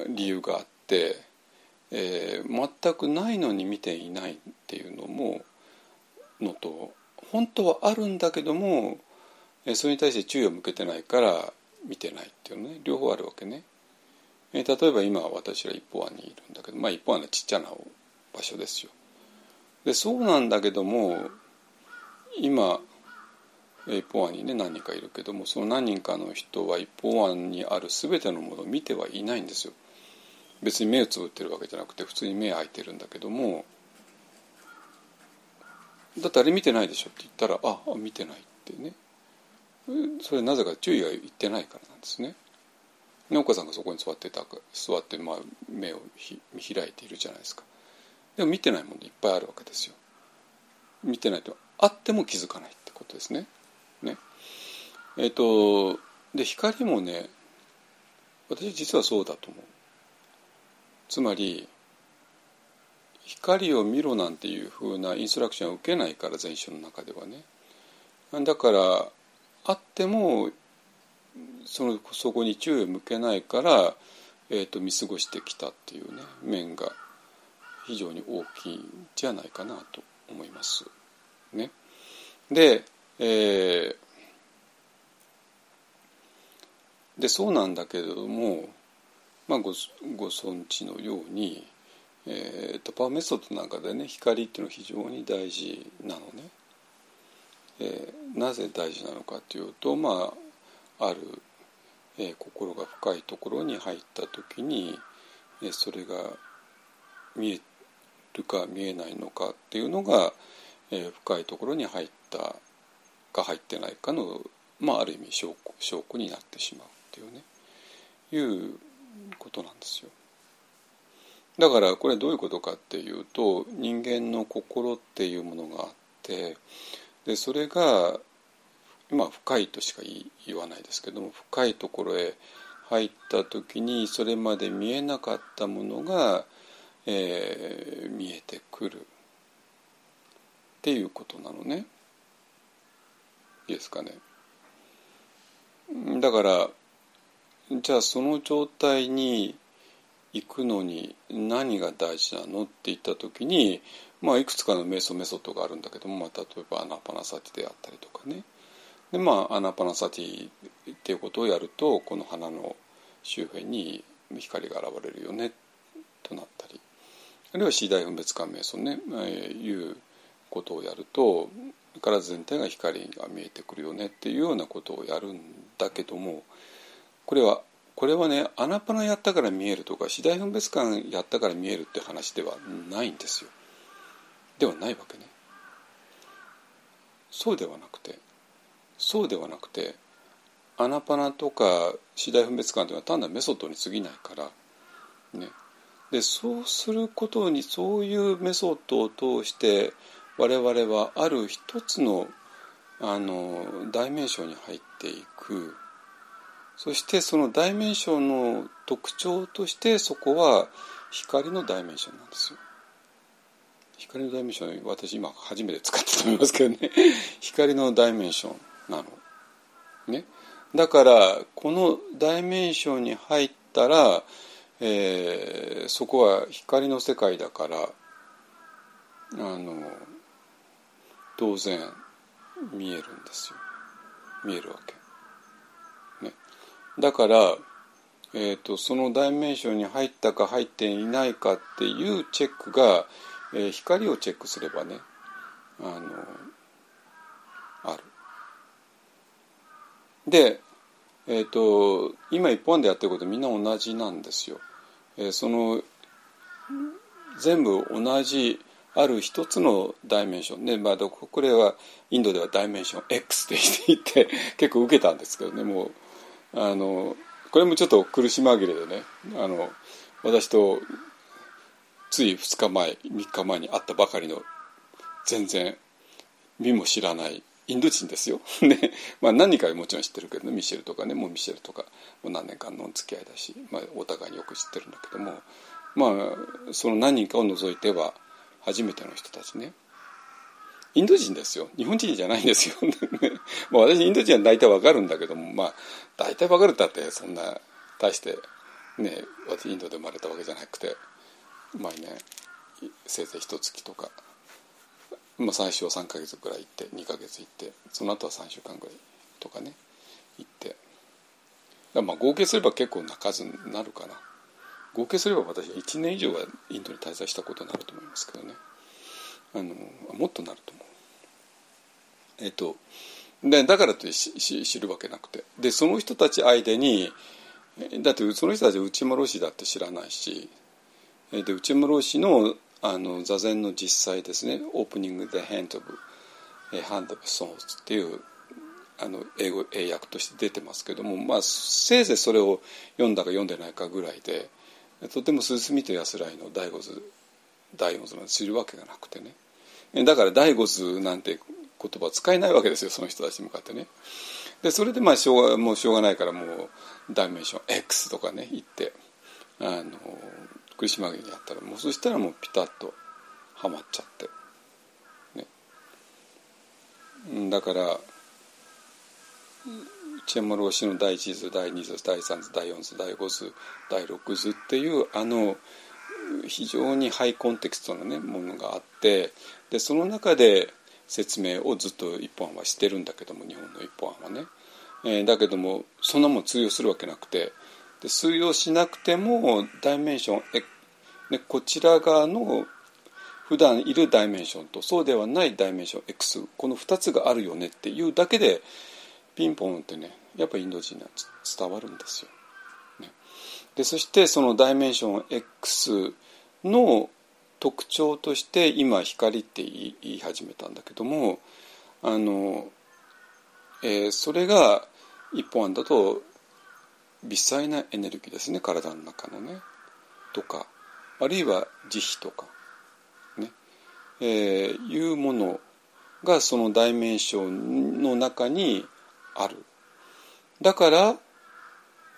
理由があってえー、全くないのに見ていないっていうのものと本当はあるんだけども、えー、それに対して注意を向けてないから見てないっていうのね両方あるわけね。え例えば今私は一方案にいるんだけどまあ一方案はちっちゃな場所ですよ。でそうなんだけども今一方案にね何人かいるけどもその何人かの人は一方案にある全てのものを見てはいないんですよ。別に目をつぶってるわけじゃなくて普通に目開いてるんだけどもだってあれ見てないでしょって言ったらああ見てないってねそれなぜか注意がいってないからなんですね。ね岡さんがそこに座ってた座って、まあ、目を見開いているじゃないですか。でも見てないものいっぱいあるわけですよ。見てないとあっても気づかないってことですね。ねえっ、ー、とで光もね私実はそうだと思う。つまり光を見ろなんていうふうなインストラクションを受けないから全書の中ではね。だからあってもそのそこに注意を向けないから、えーと、見過ごしてきたっていうね面が非常に大きいんじゃないかなと思います。ね、で,、えー、でそうなんだけれども、まあ、ごご存知のように、えーと、パワーメソッドなんかでね光っていうのは非常に大事なのね。えー、なぜ大事なのかというとまあある、えー、心が深いところに入った時に、えー、それが見えるか見えないのかっていうのが、えー、深いところに入ったか入ってないかの、まあ、ある意味証拠証拠になってしまうっていうねいうことなんですよ。だからこれどういうことかっていうと人間の心っていうものがあってでそれが今深いとしか言わないですけども深いところへ入った時にそれまで見えなかったものが、えー、見えてくるっていうことなのね。いいですかね。だからじゃあその状態に行くのに何が大事なのって言った時にまあ、いくつかの瞑想メソッドがあるんだけども、まあ、例えばアナパナサティであったりとかねでまあアナパナサティっていうことをやるとこの鼻の周辺に光が現れるよねとなったりあるいは C 大分別感瞑想ね、えー、いうことをやると体全体が光が見えてくるよねっていうようなことをやるんだけどもこれはこれはねアナパナやったから見えるとか四大分別観やったから見えるって話ではないんですよ。ではないわけね。そうではなくてそうではなくてアナパナとか次第分別感というのは単なるメソッドに過ぎないからねでそうすることにそういうメソッドを通して我々はある一つのあのダイメンションに入っていくそしてそのダイメンションの特徴としてそこは光のダイメンションなんですよ。光のダイメンション私今初めて使ったと思いますけどね [LAUGHS] 光のダイメンションなの。ね、だからこのダイメンションに入ったら、えー、そこは光の世界だからあの当然見えるんですよ見えるわけ。ね、だから、えーとそのダイメンションに入ったか入っていないかっていうチェックがえー、光をチェックすればねあのある。で、えーと、今一本でやってることみんな同じなんですよ。え、その全部同じある一つのダイメンション。ね、まあ、これはインドではダイメンション X って言って [LAUGHS] 結構受けたんですけどねもうあのこれもちょっと苦し紛れでねあの私とつい2日前3日前に会ったばかりの全然見も知らないインド人ですよ。[LAUGHS] ね。まあ、何人かもちろん知ってるけどね。ミシェルとかね。もうミシェルとか。もう何年間の付き合いだし、まあ、お互いによく知ってるんだけども。まあその何人かを除いては初めての人たちね。インド人ですよ。日本人じゃないんですよ。[LAUGHS] まあ私インド人は大体わかるんだけども。まあ大体わかるったってそんな大してね私インドで生まれたわけじゃなくて。毎年せいぜい一月とか、まあ、最初は3か月ぐらい行って2か月行ってその後は3週間ぐらいとかね行って。まあ合計すれば結構な数になるかな。合計すれば私は1年以上はインドに滞在したことになると思いますけどね。あのもっとなると思う。えっとでだからとし知るわけなくて。でその人たち相手にだってその人たち内室氏だって知らないしで内室氏のあの座禅の実際ですね「オープニング・で Hand of, Hand of Songs」っていうあの英語英訳として出てますけども、まあ、せいぜいそれを読んだか読んでないかぐらいでとても進みと安らいの第五図第四図なんて知るわけがなくてねだから第五図なんて言葉使えないわけですよその人たちに向かってね。でそれでまあしょうがもうしょうがないからもうダイメンション X とかね言ってあのクリシマゲにやったらもうそしたらもうピタッとはまっちゃって、ね、だからチェンマローシの第1図第2図第3図第4図第5図第6図っていうあの非常にハイコンテクストな、ね、ものがあってでその中で説明をずっと一本はしてるんだけども日本の一本はね、えー、だけどもそんなもん通用するわけなくてで通用しなくてもダイメンションえ、ね、こちら側の普段いるダイメンションとそうではないダイメンション X この2つがあるよねっていうだけでピンポンってねやっぱインド人には伝わるんですよ。ね、でそしてそのダイメンション X の特徴として今光って言い始めたんだけどもあの、えー、それが一本案だと微細なエネルギーですね体の中のね。とかあるいは慈悲とかね、えー、いうものがそのダイメンションの中にある。だから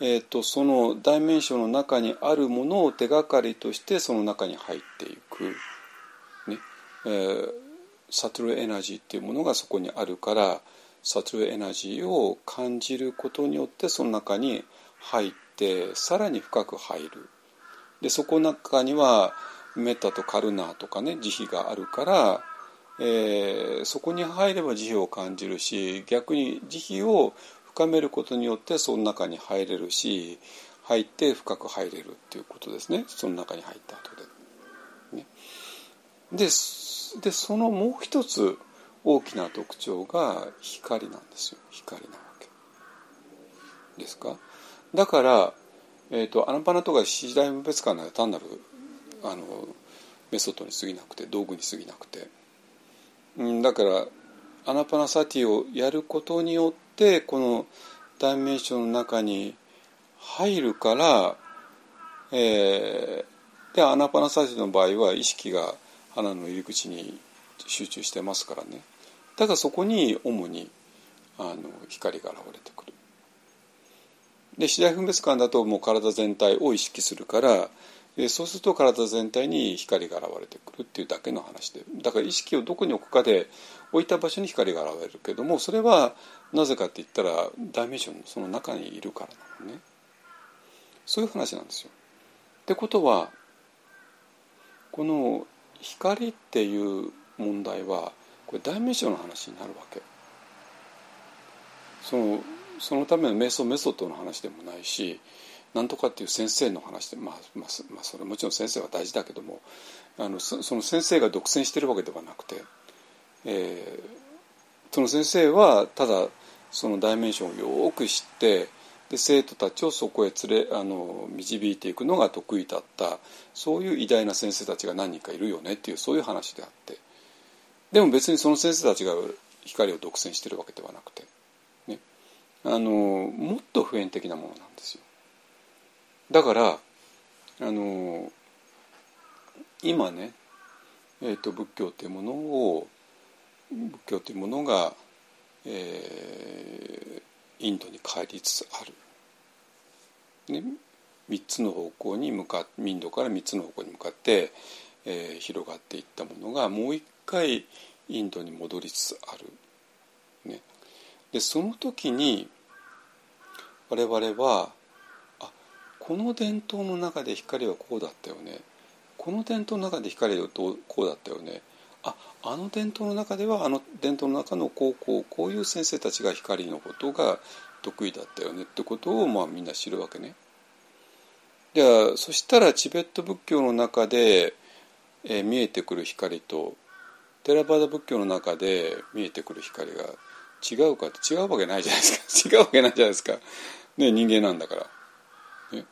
えーと、そのダイメンションの中にあるものを手がかりとしてその中に入っていく、ね。えー、サトルエナジーっていうものがそこにあるからサトルエナジーを感じることによってその中に入ってさらに深く入る。でそこの中にはメタとカルナーとかね慈悲があるから、えー、そこに入れば慈悲を感じるし逆に慈悲を深めることによってその中に入れるし入って深く入れるっていうことですね。その中に入った後で。ね、ででそのもう一つ大きな特徴が光なんですよ。光なわけ。ですか？だから、えーと、アナパナとか四大分別観は単なるあのメソッドに過ぎなくて道具に過ぎなくて、うん、だからアナパナサティをやることによってこの dimension の中に入るから、えー、でアナパナサティの場合は意識が鼻の入り口に集中してますからねだからそこに主にあの光が現れてくる。で次第分別感だともう体全体を意識するからそうすると体全体に光が現れてくるっていうだけの話でだから意識をどこに置くかで置いた場所に光が現れるけどもそれはなぜかって言ったらダイメンションのその中にいるからなのねそういう話なんですよ。ってことはこの光っていう問題はこれダイメンションの話になるわけ。そのそのための瞑想メソッドの話でもないし何とかっていう先生の話で、まあまあ、まあ、それもちろん先生は大事だけどもあのその先生が独占してるわけではなくて、えー、その先生はただそのダイメンションをよく知ってで生徒たちをそこへ連れあの導いていくのが得意だった。そういう偉大な先生たちが何人かいるよねっていうそういう話であって。でも別にその先生たちが光を独占してるわけではなくて、あのもっと普遍的なものなんですよ。だからあの今ね、えーと、仏教というものを仏教というものが、えー、インドに帰りつつある。ね、3つの方向に向かインドから3つの方向に向かって、えー、広がっていったものがもう一回インドに戻りつつある。ね、でその時に我々はあこの伝統の中で光はこうだったよね。この伝統の中で光はこうだったよね。ああの伝統の中ではあの伝統の中の高校こういう先生たちが光のことが得意だったよね。ってことをまあみんな知るわけね。ではそしたらチベット仏教の中で、えー、見えてくる光とテラバダ仏教の中で見えてくる光が違うかって違うわけないじゃないですか。[LAUGHS] 違うわけないじゃないですか、ね、人間なんだから。ね。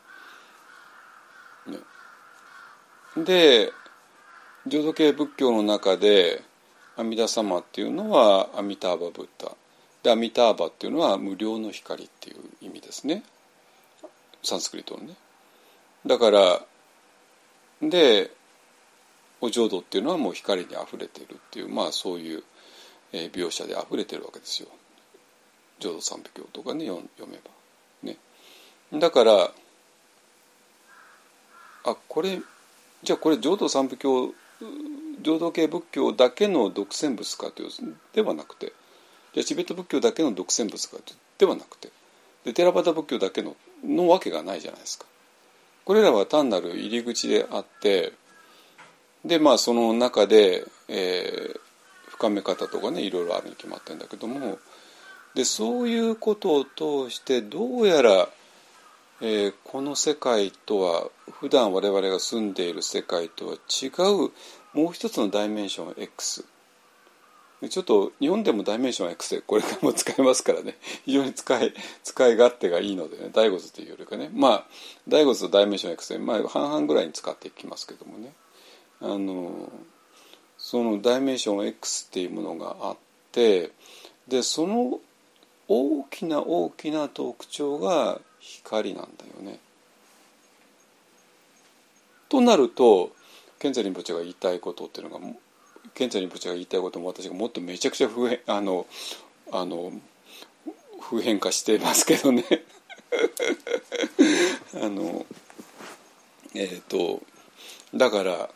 ね、で浄土系仏教の中で阿弥陀様っていうのは阿弥陀バブッダ。で阿弥陀バっていうのは無料の光っていう意味ですね。サンスクリットのね。だからでお浄土っていうのはもう光にあふれてるっていうまあそういう、え、描写であふれてるわけですよ。浄土三部経とかね読めば。ね。だからあこれじゃあこれ浄土三部経浄土系仏教だけの独占物かというではなくてじゃあチベット仏教だけの独占物かではなくてでテラバタ仏教だけののわけがないじゃないですか。これらは単なる入り口であってでまあその中で、えー、深め方とかねいろいろあるに決まってるんだけどもでそういうことを通してどうやら、えー、この世界とは普段我々が住んでいる世界とは違うもう一つのダイメンション X ちょっと日本でもダイメンション X でこれからも使えますからね。[LAUGHS] 非常に使い使い勝手がいいのでね第五図というよりかね。まあ第五図とダイメンション X で、まあ、半々ぐらいに使っていきますけどもね。あのそのダイメンション X っていうものがあってでその大きな大きな特徴が光なんだよね。となると賢者リンポチェが言いたいことっていうのが賢者リンポチェが言いたいことも私がもっとめちゃくちゃ普遍 [LAUGHS] あのあの普遍化してますけどね [LAUGHS] あのえっ、ー、とだから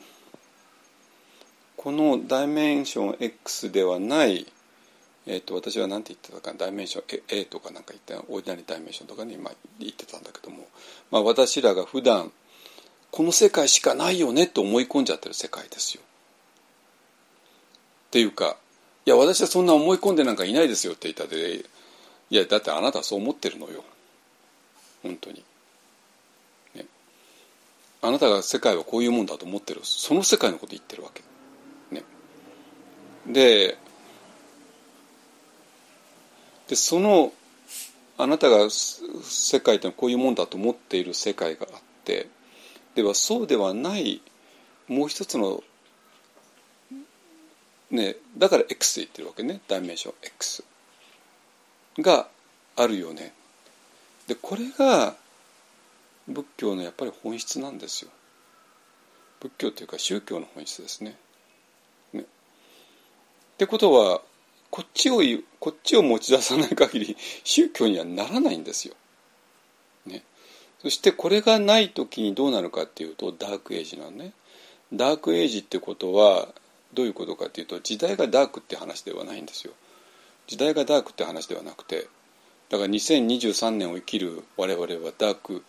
このダイメンション X ではない、えーと、私は何て言ってたかダイメンション A とかなんか言ってオーディナリーダイメンションとかに、まあ、言ってたんだけども、まあ、私らが普段この世界しかないよねと思い込んじゃってる世界ですよ。っていうかいや私はそんな思い込んでなんかいないですよって言ったでいやだってあなたはそう思ってるのよ本当に。ね、あなたが世界はこういうもんだと思ってるその世界のこと言ってるわけ。ででそのあなたが世界というのはこういうもんだと思っている世界があってではそうではないもう一つのねだから X で言ってるわけね。ダイメンション X があるよね。でこれが仏教のやっぱり本質なんですよ。仏教というか宗教の本質ですね。ってことはこっちをこっちを持ち出さない限り [LAUGHS] 宗教にはならないんですよ。ね、そしてこれがない時にどうなるかっていうとダークエイジなのね。ダークエイジってことはどういうことかっていうと時代がダークって話ではないんですよ。時代がダークって話ではなくてだから2023年を生きる我々はダーク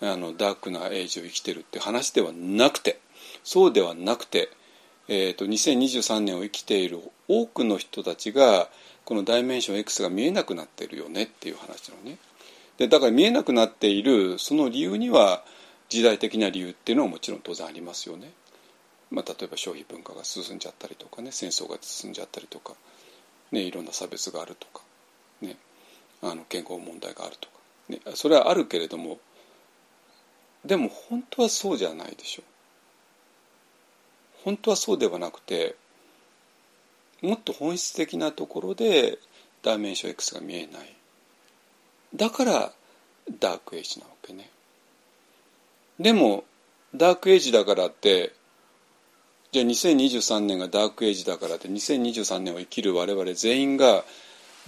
あのダークなエイジを生きてるって話ではなくてそうではなくてえーと、2023年を生きている多くの人たちがこのダイメンション X が見えなくなってるよねっていう話のね。でだから見えなくなっているその理由には時代的な理由っていうのはもちろん当然ありますよね。まあ、例えば消費文化が進んじゃったりとかね戦争が進んじゃったりとか、ね、いろんな差別があるとか、ね、あの健康問題があるとか、ね、それはあるけれどもでも本当はそうじゃないでしょう。本当はそうではなくてもっと本質的なところでダイメンション X が見えない。だからダークエイジなわけね。でもダークエイジだからってじゃあ2023年がダークエイジだからって2023年を生きる我々全員が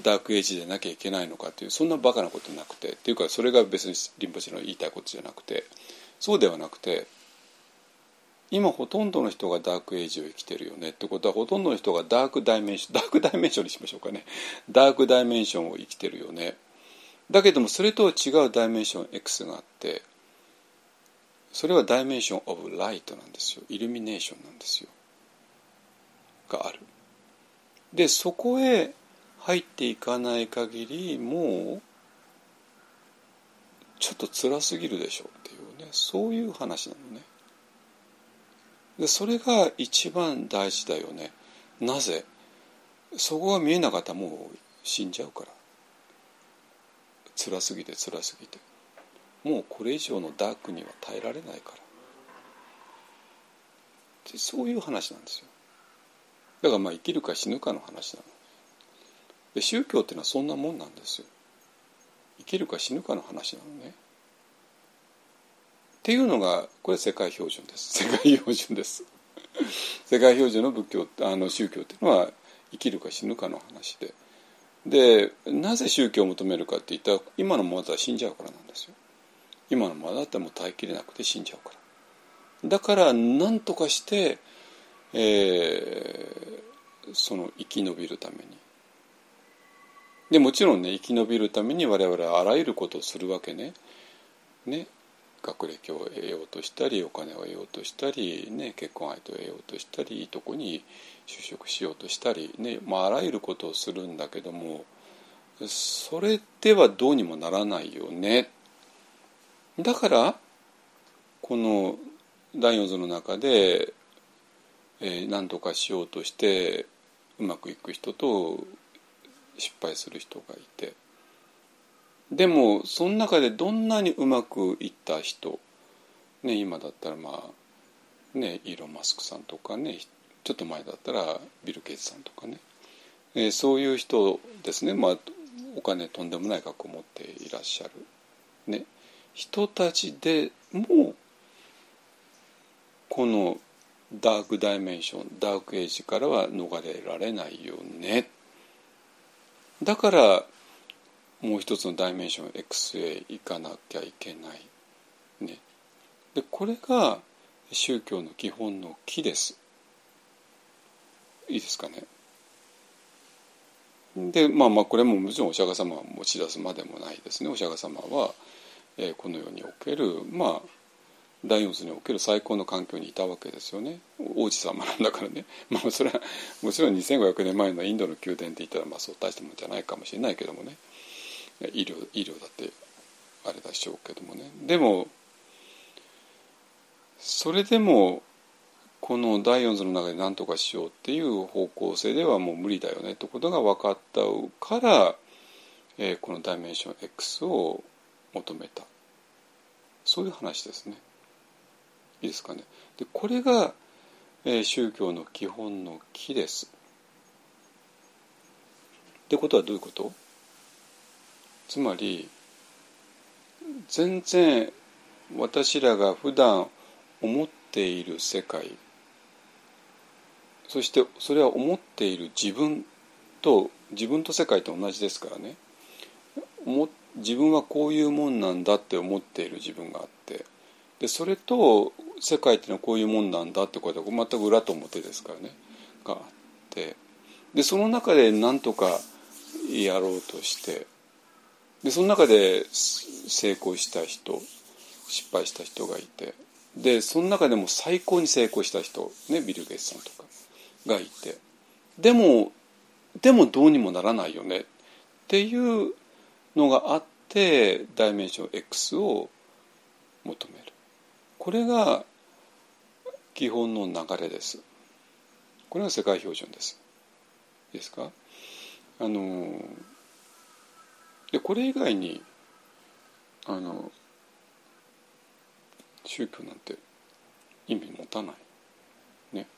ダークエイジでなきゃいけないのかというそんなバカなことなくて。っていうかそれが別にリンポチェの言いたいことじゃなくて。そうではなくて今ほとんどの人がダークエイジを生きてるよね。ってことはほとんどの人が dark dimension dark dimension にしましょうかね。 dark dimension を生きてるよね。だけどもそれとは違うダイメンション X があってそれはダイメンション・オブ・ライトなんですよ。イルミネーションなんですよ。がある。でそこへ入っていかない限りもうちょっと辛すぎるでしょうっていうね。そういう話なのね。でそれが一番大事だよね。なぜ？そこが見えなかったらもう死んじゃうから。辛すぎて辛すぎて。もうこれ以上のダークには耐えられないから。でそういう話なんですよ。だからまあ生きるか死ぬかの話なの。で宗教っていうのはそんなもんなんですよ。生きるか死ぬかの話なのね。っていうのがこれ世界標準です。世界標準です。[LAUGHS] 世界標準の仏教あの宗教っていうのは生きるか死ぬかの話で。でなぜ宗教を求めるかって言ったら今のままだったら死んじゃうからなんですよ。今のままだったらもう耐えきれなくて死んじゃうから。だから何とかして、えー、その生き延びるために。でもちろんね生き延びるために我々はあらゆることをするわけね。ね。学歴を得ようとしたりお金を得ようとしたり、ね、結婚相手を得ようとしたりいいとこに就職しようとしたり、ねまあ、あらゆることをするんだけどもそれではどうにもならないよね。だからこの第四図の中で、えー、何とかしようとしてうまくいく人と失敗する人がいてでもその中でどんなにうまくいった人、ね、今だったらまあねイーロン・マスクさんとかねちょっと前だったらビル・ゲイツさんとかね、えー、そういう人ですね、まあ、お金とんでもない額を持っていらっしゃる、ね、人たちでもこのダークダイメンションダークエイジからは逃れられないよね。だからもう一つのダイメンション X へ行かなきゃいけない。ね、でこれが宗教の基本の木です。いいですかね。でまあまあこれももちろんお釈迦様は持ち出すまでもないですね。お釈迦様は、えー、この世におけるまあ第四図における最高の環境にいたわけですよね王子様なんだからね、[LAUGHS] まあ、それはもちろん2500年前のインドの宮殿って言ったらまあそう大したもんじゃないかもしれないけどもね医療医療だってあれでしょうけどもねでもそれでもこの第四図の中で何とかしようっていう方向性ではもう無理だよねってことが分かったから、えー、このダイメンション X を求めたそういう話ですね。いいですかね。でこれが、えー、宗教の基本の木です。ってことはどういうこと？つまり全然私らが普段思っている世界そしてそれは思っている自分と自分と世界と同じですからね。自分はこういうもんなんだって思っている自分があって。でそれと世界っていうのはこういうもんなんだってことは全く裏と表ですからね。があって。でその中で何とかやろうとしてでその中で成功した人失敗した人がいてでその中でも最高に成功した人、ね、ビル・ゲイツさんとかがいてでもでもどうにもならないよねっていうのがあってダイメンション X を求める。これが基本の流れです。これが世界標準です。いいですか？あのでこれ以外にあの宗教なんて意味持たない。ね、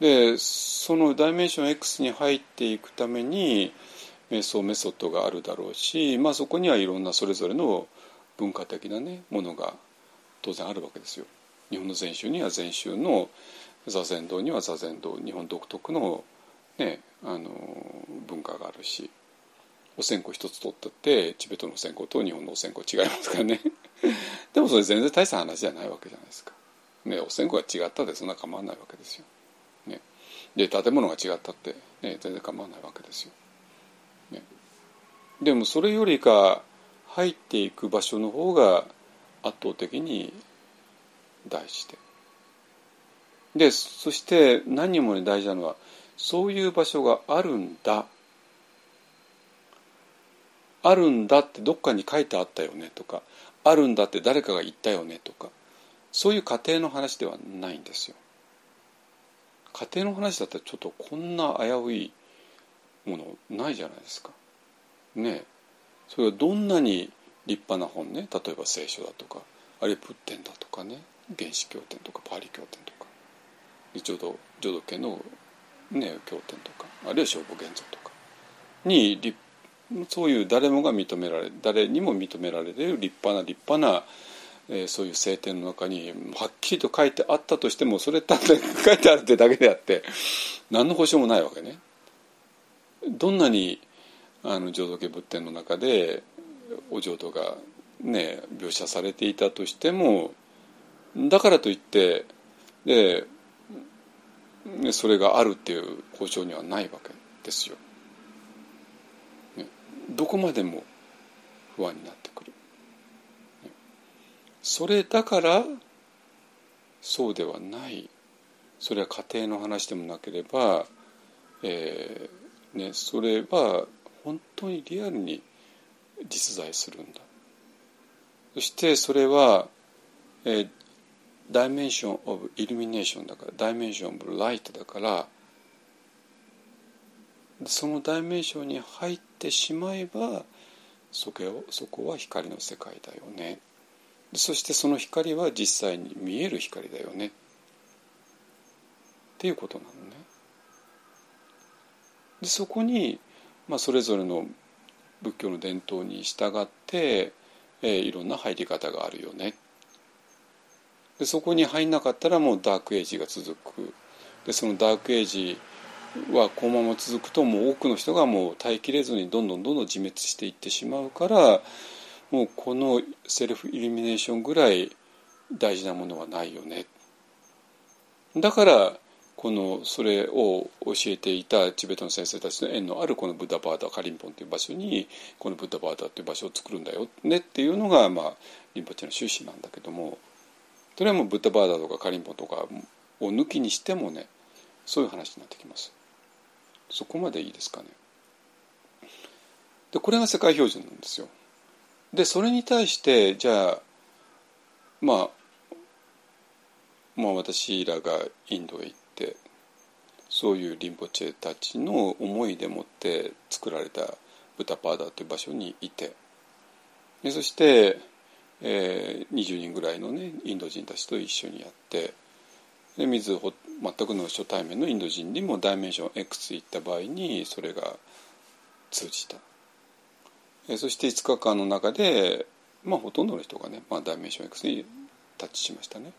でそのダイメンション X に入っていくために瞑想メソッドがあるだろうし、まあ、そこにはいろんなそれぞれの文化的な、ね、ものが当然あるわけですよ。日本の禅宗には禅宗の座禅道には座禅道日本独特の,、ね、あの文化があるしお線香一つ取ったってチベットのお線香と日本のお線香違いますからね [LAUGHS] でもそれ全然大した話じゃないわけじゃないですか。ね、お線香が違ったってそんな構わないわけですよ。ね、で建物が違ったって、ね、全然構わないわけですよ。ね、でもそれよりか入っていく場所の方が圧倒的に大事ででそして何よりも大事なのはそういう場所があるんだあるんだってどっかに書いてあったよねとかあるんだって誰かが言ったよねとかそういう過程の話ではないんですよ。家庭の話だったらちょっとこんな危ういものないじゃないですか。ねそれがどんなに立派な本ね。例えば聖書だとかあるいは仏典だとかね。原始経典とかパーリ経典とか。浄土浄土家の、ね、経典とかあるいは勝負現像とか。に立そういう誰もが認められ誰にも認められる立派な立派なえー、そういう聖典の中にはっきりと書いてあったとしてもそれただ書いてあるってだけであって何の保証もないわけね。どんなにあの浄土家仏典の中でお浄土がね描写されていたとしてもだからといってでそれがあるっていう保証にはないわけですよ。どこまでも不安になってくる。それだからそうではないそれは家庭の話でもなければ、えーね、それは本当にリアルに実在するんだそしてそれは、えー、 dimension of illumination だから dimension of light だからそのダイメンションに入ってしまえばそこそこは光の世界だよねそしてその光は実際に見える光だよねっていうことなのね。でそこに、まあ、それぞれの仏教の伝統に従って、えー、いろんな入り方があるよね。でそこに入んなかったらもうダークエイジが続く。でそのダークエイジはこのまま続くともう多くの人がもう耐えきれずにどんどんどんどん自滅していってしまうからもうこのセルフイルミネーションぐらい大事なものはないよねだからこのそれを教えていたチベットの先生たちの縁のあるこのブッダバーダカリンポンという場所にこのブッダバーダという場所を作るんだよねっていうのがまあリンポチの趣旨なんだけどもそれはもうブッダバーダとかカリンポンとかを抜きにしてもねそういう話になってきます。そこまでいいですかね。でこれが世界標準なんですよ。でそれに対してじゃあまあまあ私らがインドへ行ってそういうリンポチェたちの思いでもって作られたブタパーダという場所にいてでそして、えー、20人ぐらいのねインド人たちと一緒にやってで水全くの初対面のインド人にもダイメンション X 行った場合にそれが通じた。そして5日間の中で、まあ、ほとんどの人がね、まあ、ダイメンション X にタッチしましたね。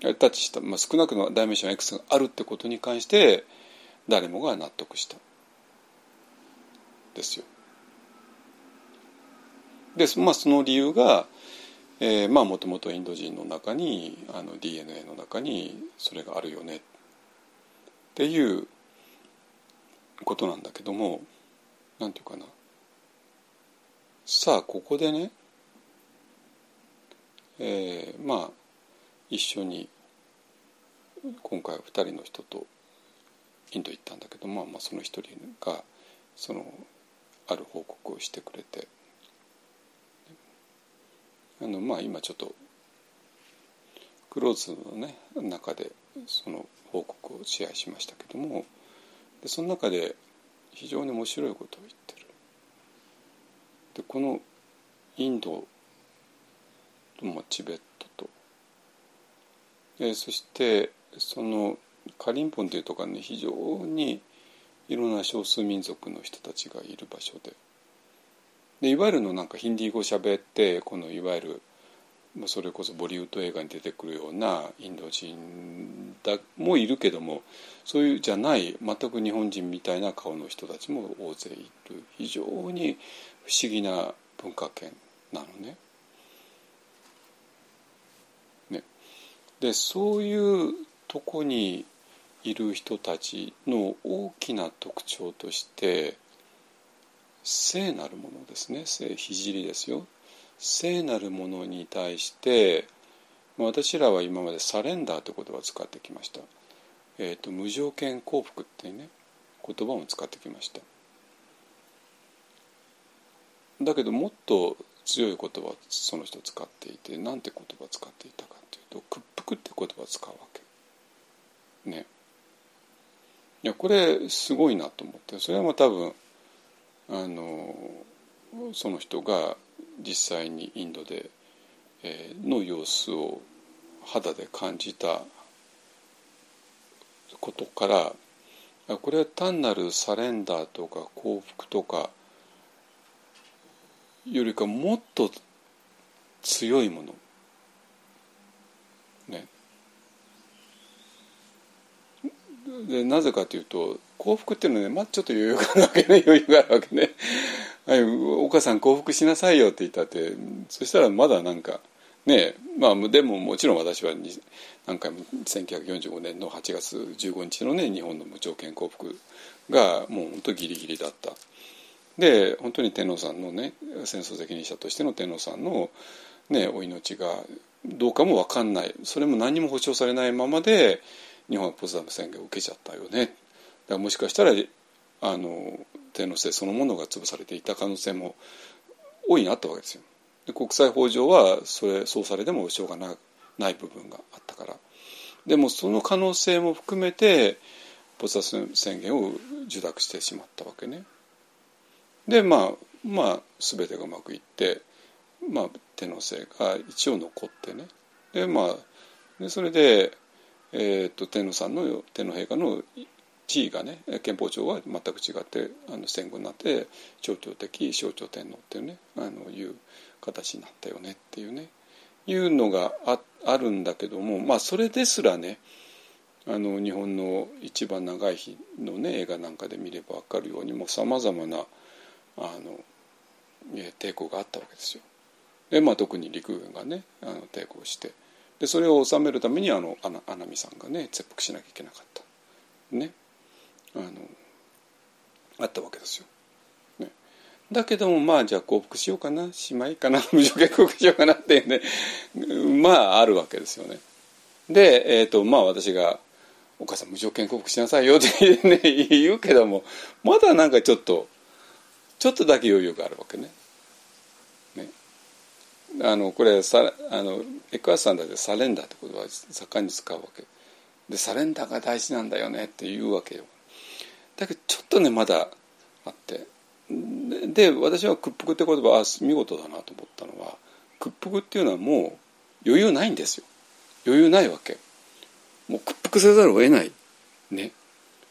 タッチした、まあ、少なくのダイメンション X があるってことに関して誰もが納得したですよ。で、まあ、その理由が、えー、まあもともとインド人の中にあの DNA の中にそれがあるよね。っていうことなんだけどもなんていうかな。さあここでね、えー、まあ一緒に今回は2人の人とインド行ったんだけど、まあ、まあその一人がそのある報告をしてくれてあのまあ今ちょっとクローズのね中でその報告をシェアしましたけどもでその中で非常に面白いことを言ってる。でこのインドとチベットと、えそしてそのカリンポンというところに非常にいろんな少数民族の人たちがいる場所ででいわゆるのなんかヒンディー語喋ってこのいわゆるそれこそボリウッド映画に出てくるようなインド人だもいるけどもそういうじゃない全く日本人みたいな顔の人たちも大勢いる非常に不思議な文化圏なのね。ねでそういうとこにいる人たちの大きな特徴として聖なるものですね。聖聖ですよ。聖なるものに対して、私らは今までサレンダーという言葉を使ってきました、えーと、無条件幸福っていうね言葉を使ってきました。だけどもっと強い言葉をその人使っていて何て言葉を使っていたかというと屈服って言葉を使うわけ。ね。いやこれすごいなと思ってそれはもう多分あのその人が実際にインドで、えー、の様子を肌で感じたことからこれは単なるサレンダーとか幸福とかよりかもっと強いものねでなぜかというと幸福っていうのはね、まあ、ちょっと余裕があるわけね余裕があるわけね「[LAUGHS] はい、お母さん幸福しなさいよ」って言ったってそしたらまだなんかねまあでももちろん私は何回も1945年の8月15日のね日本の無条件幸福がもう本当ギリギリだった。で本当に天皇さんのね戦争責任者としての天皇さんの、ね、お命がどうかも分かんないそれも何も保証されないままで日本はポツダム宣言を受けちゃったよね。だからもしかしたらあの天皇制そのものが潰されていた可能性も大いにあったわけですよ。で国際法上はそれそうされてもしょうがなない部分があったからでもその可能性も含めてポツダム宣言を受諾してしまったわけね。でまあまあ全てがうまくいって、まあ、天皇制が一応残ってねでまあでそれで、えーと、天皇さんの天皇陛下の地位がね憲法上は全く違ってあの戦後になって象徴的象徴天皇っていうねあのいう形になったよねっていうねいうのがああるんだけどもまあそれですらねあの日本の一番長い日のね映画なんかで見れば分かるようにもさまざまなあの抵抗があったわけですよ。でまあ特に陸軍がねあの抵抗してでそれを収めるためにあの穴見さんがね切腹しなきゃいけなかったねあのあったわけですよ。ね、だけどもまあじゃあ降伏しようかなしまいかな [LAUGHS] 無条件降伏しようかなってねまああるわけですよね。で、えーとまあ、私が「お母さん無条件降伏しなさいよ」って、ね、言うけどもまだなんかちょっとちょっとだけ余裕があるわけ。ねあのこれさあのエクアスさんだってサレンダーって言葉を盛んに使うわけ。でサレンダーが大事なんだよねって言うわけよ。だけどちょっとねまだあって。で私は屈服って言葉は見事だなと思ったのは屈服っていうのはもう余裕ないんですよ。余裕ないわけ。もう屈服せざるを得ないね。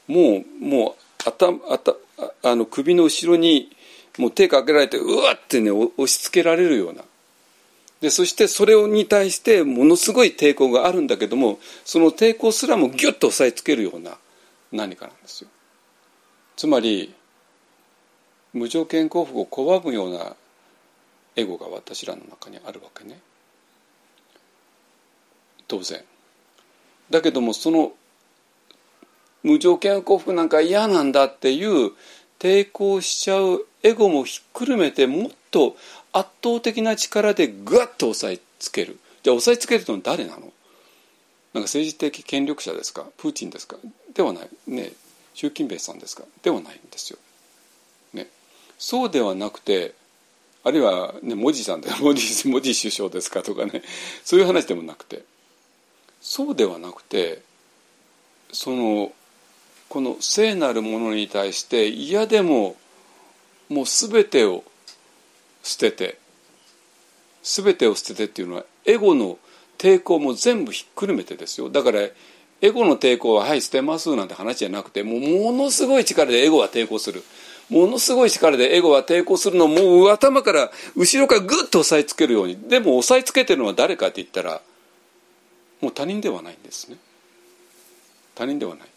もうもう頭頭あの首の後ろにもう手かけられてうわってね押し付けられるような。でそしてそれに対してものすごい抵抗があるんだけどもその抵抗すらもギュッと押さえつけるような何かなんですよ。つまり無条件幸福を拒むようなエゴが私らの中にあるわけね。当然。だけどもその無条件幸福なんか嫌なんだっていう抵抗しちゃうエゴもひっくるめてもっと圧倒的な力でグワッと押さえつける。じゃあ押さえつけるのは誰なの？なんか政治的権力者ですか？プーチンですか？ではない。ね。習近平さんですか？ではないんですよ。ね、そうではなくてあるいは、ね、モディさんで [LAUGHS] モディモディ首相ですかとかね。そういう話でもなくて。そうではなくてそのこの聖なるものに対して嫌でももう全てを捨てて。全てを捨ててっていうのはエゴの抵抗も全部ひっくるめてですよ。だからエゴの抵抗ははい捨てますなんて話じゃなくてもうものすごい力でエゴは抵抗する。ものすごい力でエゴは抵抗するのをもう頭から後ろからグッと押さえつけるように。でも押さえつけてるのは誰かって言ったらもう他人ではないんですね。他人ではない。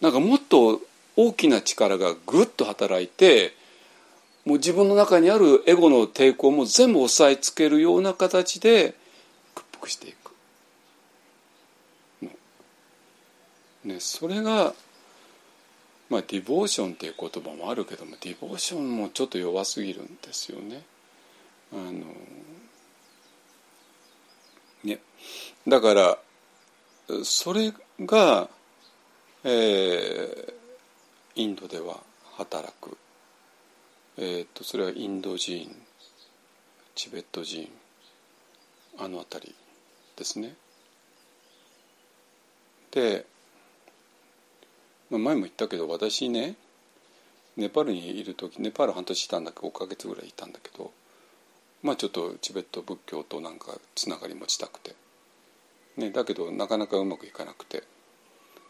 なんかもっと大きな力がぐっと働いてもう自分の中にあるエゴの抵抗も全部押さえつけるような形で屈服していく。ね、それが、まあ、ディボーションっていう言葉もあるけどもディボーションもちょっと弱すぎるんですよね。あのね、だからそれが、えー、インドでは働く、えーと、それはインド人チベット人あの辺りですね。で、まあ、前も言ったけど私ねネパールにいる時ネパール半年いたんだけど5か月ぐらいいたんだけどまあちょっとチベット仏教となんかつながり持ちたくて、ね、だけどなかなかうまくいかなくて、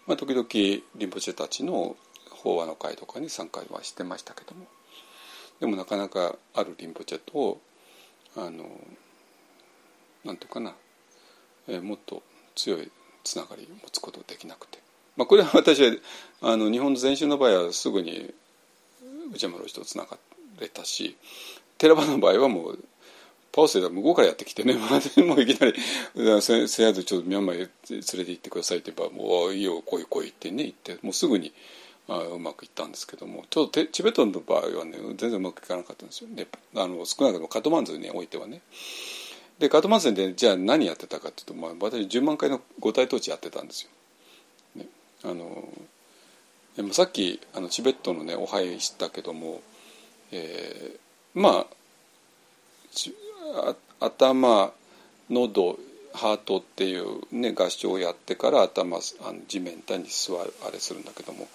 まあ、時々リンポチェたちの法話の会とかに参加はしてましたけども。でもなかなかあるリンポチェとあのなんていうかな、えー、もっと強いつながりを持つことができなくて、まあ、これは私はあの日本の禅宗の場合はすぐに内山の人とつながれたし寺場の場合はもうパオセが向こうからやってきてね、[LAUGHS] もういきなり「せせやずちょっとミャンマーへ連れて行ってください」って言えば「もういいよ来い来い」ってね言ってもうすぐにあうまくいったんですけどもちょっとチベットの場合はね全然うまくいかなかったんですよねあの少なくともカトマンズにおいてはね。でカトマンズでじゃあ何やってたかっていうと、まあ、私10万回の五体統治やってたんですよ。ね、あのでもさっきあのチベットのねお拝したけども、えー、まあ頭喉ハートっていう、ね、合唱をやってから頭あの地面体に座るあれするんだけども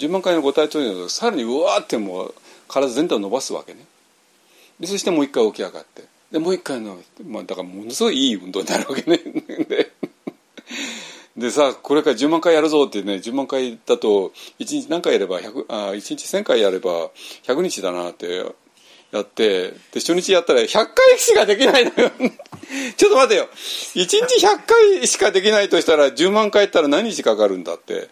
10万回の五体統治のさらにうわーってもう体全体を伸ばすわけね。でそしてもう一回起き上がって。でもう一回の、まあ、だからものすごいいい運動になるわけね。[LAUGHS] ででさこれから10万回やるぞってね10万回だと1日何回やれば100あ1日1000回やれば100日だなってやってで初日やったら100回しかできないのよ。[LAUGHS] ちょっと待てよ。1日100回しかできないとしたら10万回やったら何日かかるんだって。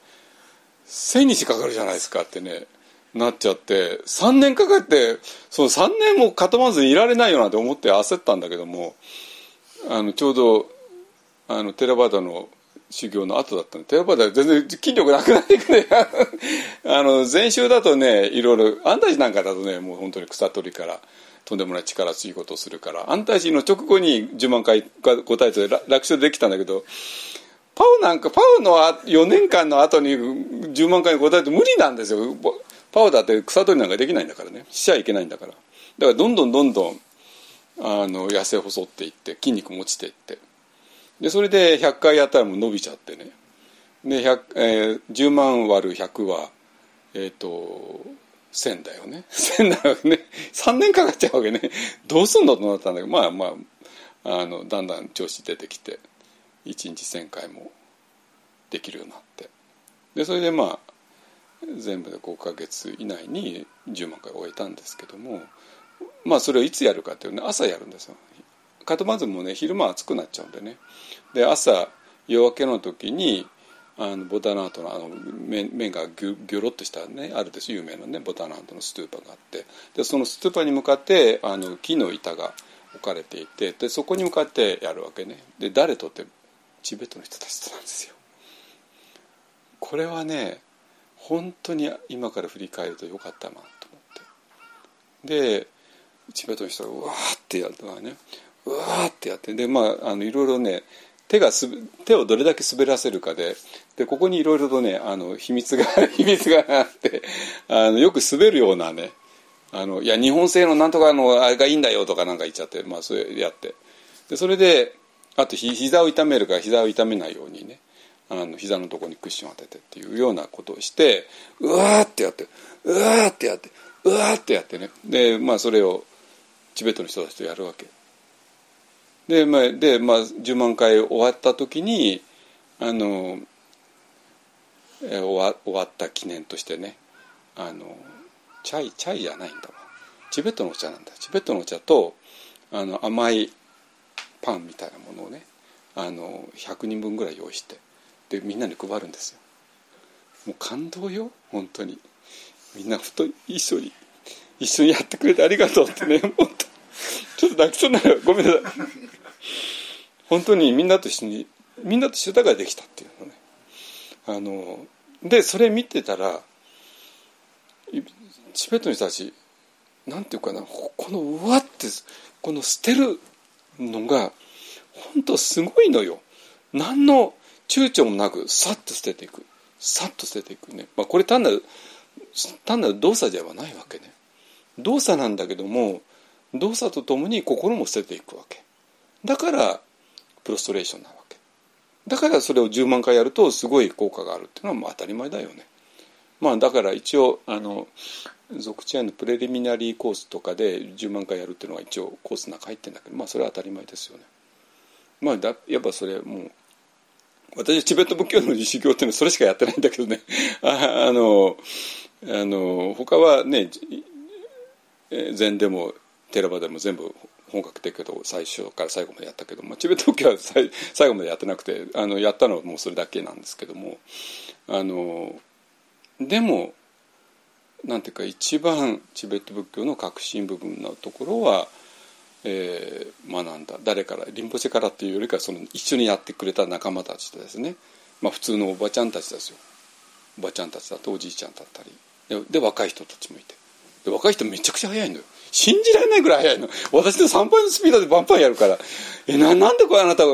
1000日かかるじゃないですかってねなっちゃって3年かかってその3年も固まずにいられないよなって思って焦ったんだけどもあのちょうどあのテラバダの修行の後だったのテラバダ全然筋力なくなっていくね。[LAUGHS] あの前週だとねいろいろ安泰寺なんかだとねもう本当に草取りからとんでもない力強いことをするから安泰寺の直後に10万回ご体で楽勝できたんだけどパウなんかパウの4年間の後に10万回に答えて無理なんですよ。パウダーって草取りなんかできないんだからね。しちゃいけないんだから。だからどんどんどんどんあの痩せ細っていって筋肉も落ちていって。でそれで100回やったらもう伸びちゃってね。で、えー、10万割る100はえっ、ー、と1000だよね。[LAUGHS] 1000だよね。3年かかっちゃうわけね。どうすんのとなったんだけどまあまああのだんだん調子出てきて。1日1,000回もできるようになって。でそれでまあ全部で5か月以内に10万回終えたんですけどもまあそれをいつやるかっていうね朝やるんですよ。カトマズもね昼間暑くなっちゃうんでね。で朝夜明けの時にあのボタナートのあの面面がギョギョロッとしたねあるです有名なねボタナートのストゥーパがあって。でそのストゥーパに向かってあの木の板が置かれていてでそこに向かってやるわけね。で誰とってチベットの人たちとなんですよ。これはね本当に今から振り返るとよかったなと思ってでチベットの人がうわーってやるのがねうわーってやってでまああのいろいろね手がす手をどれだけ滑らせるかででここにいろいろとねあの秘密が [LAUGHS] 秘密があってあのよく滑るようなねあのいや日本製のなんとかのあれがいいんだよとかなんか言っちゃってまあそれやってでそれであとひ膝を痛めるから膝を痛めないようにねあの膝のとこにクッションを当ててっていうようなことをしてうわーってやってうわーってやってうわーってやってね。でまあそれをチベットの人たちとやるわけ。でまあで、まあ、10万回終わった時にあのえ終わ終わった記念としてねあのチャイチャイじゃないんだわ。チベットのお茶なんだ。チベットのお茶とあの甘いパンみたいなものをねあの100人分ぐらい用意してでみんなに配るんですよ。もう感動よ本当に。みんなふと一緒に一緒にやってくれてありがとうってね [LAUGHS] 本当。ちょっと泣きそうになる。ごめんなさい。本当にみんなと一緒にみんなと一緒だからできたっていうのね。あのでそれ見てたらチベットの人たちなんていうかなこのうわってこの捨てるのが本当すごいのよ。何の躊躇もなくさっと捨てていく。さっと捨てていくね、まあ、これ単なる単なる動作ではないわけね。動作なんだけども動作とともに心も捨てていくわけ。だからプロストレーションなわけ。だからそれを10万回やるとすごい効果があるっていうのはまあ当たり前だよね。まあだから一応あの属地愛のプレリミナリーコースとかで10万回やるっていうのが一応コースの中入ってるんだけどまあそれは当たり前ですよね。まあだやっぱそれもう私チベット仏教の修行っていうのはそれしかやってないんだけどね。[LAUGHS] あのあの他はね禅でも寺場でも全部本格的けど最初から最後までやったけど、まあ、チベット仏教は最最後までやってなくてあのやったのはもうそれだけなんですけどもあのでもなんていうか一番チベット仏教の核心部分のところは、えー、学んだ。誰からリンポチからっていうよりかその一緒にやってくれた仲間たちとですね、まあ、普通のおばちゃんたちですよ。おばちゃんたちだとおじいちゃんだったり。で若い人たちもいて。で若い人めちゃくちゃ早いのよ。信じられないぐらい早いの。私の3倍のスピードでバンバンやるから。えななんでこれあなた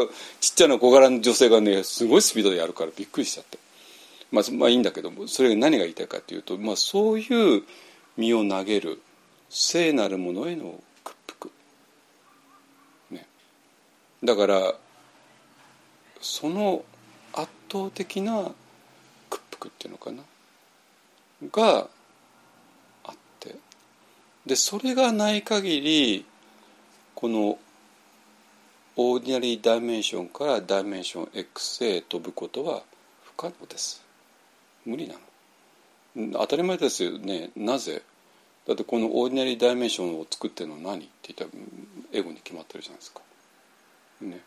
ちっちゃな小柄の女性がねすごいスピードでやるからびっくりしちゃって。まあ、まあいいんだけどもそれが何が言いたいかというと、まあ、そういう身を投げる聖なるものへの屈服、ね、だからその圧倒的な屈服っていうのかな？があって。でそれがない限りこのオーディナリーダイメンションからダイメンション X へ飛ぶことは不可能です。無理なの。当たり前ですよね。なぜ？だってこのオーディナリーダイメンションを作ってるのは何？って言ったらエゴに決まってるじゃないですか。ね、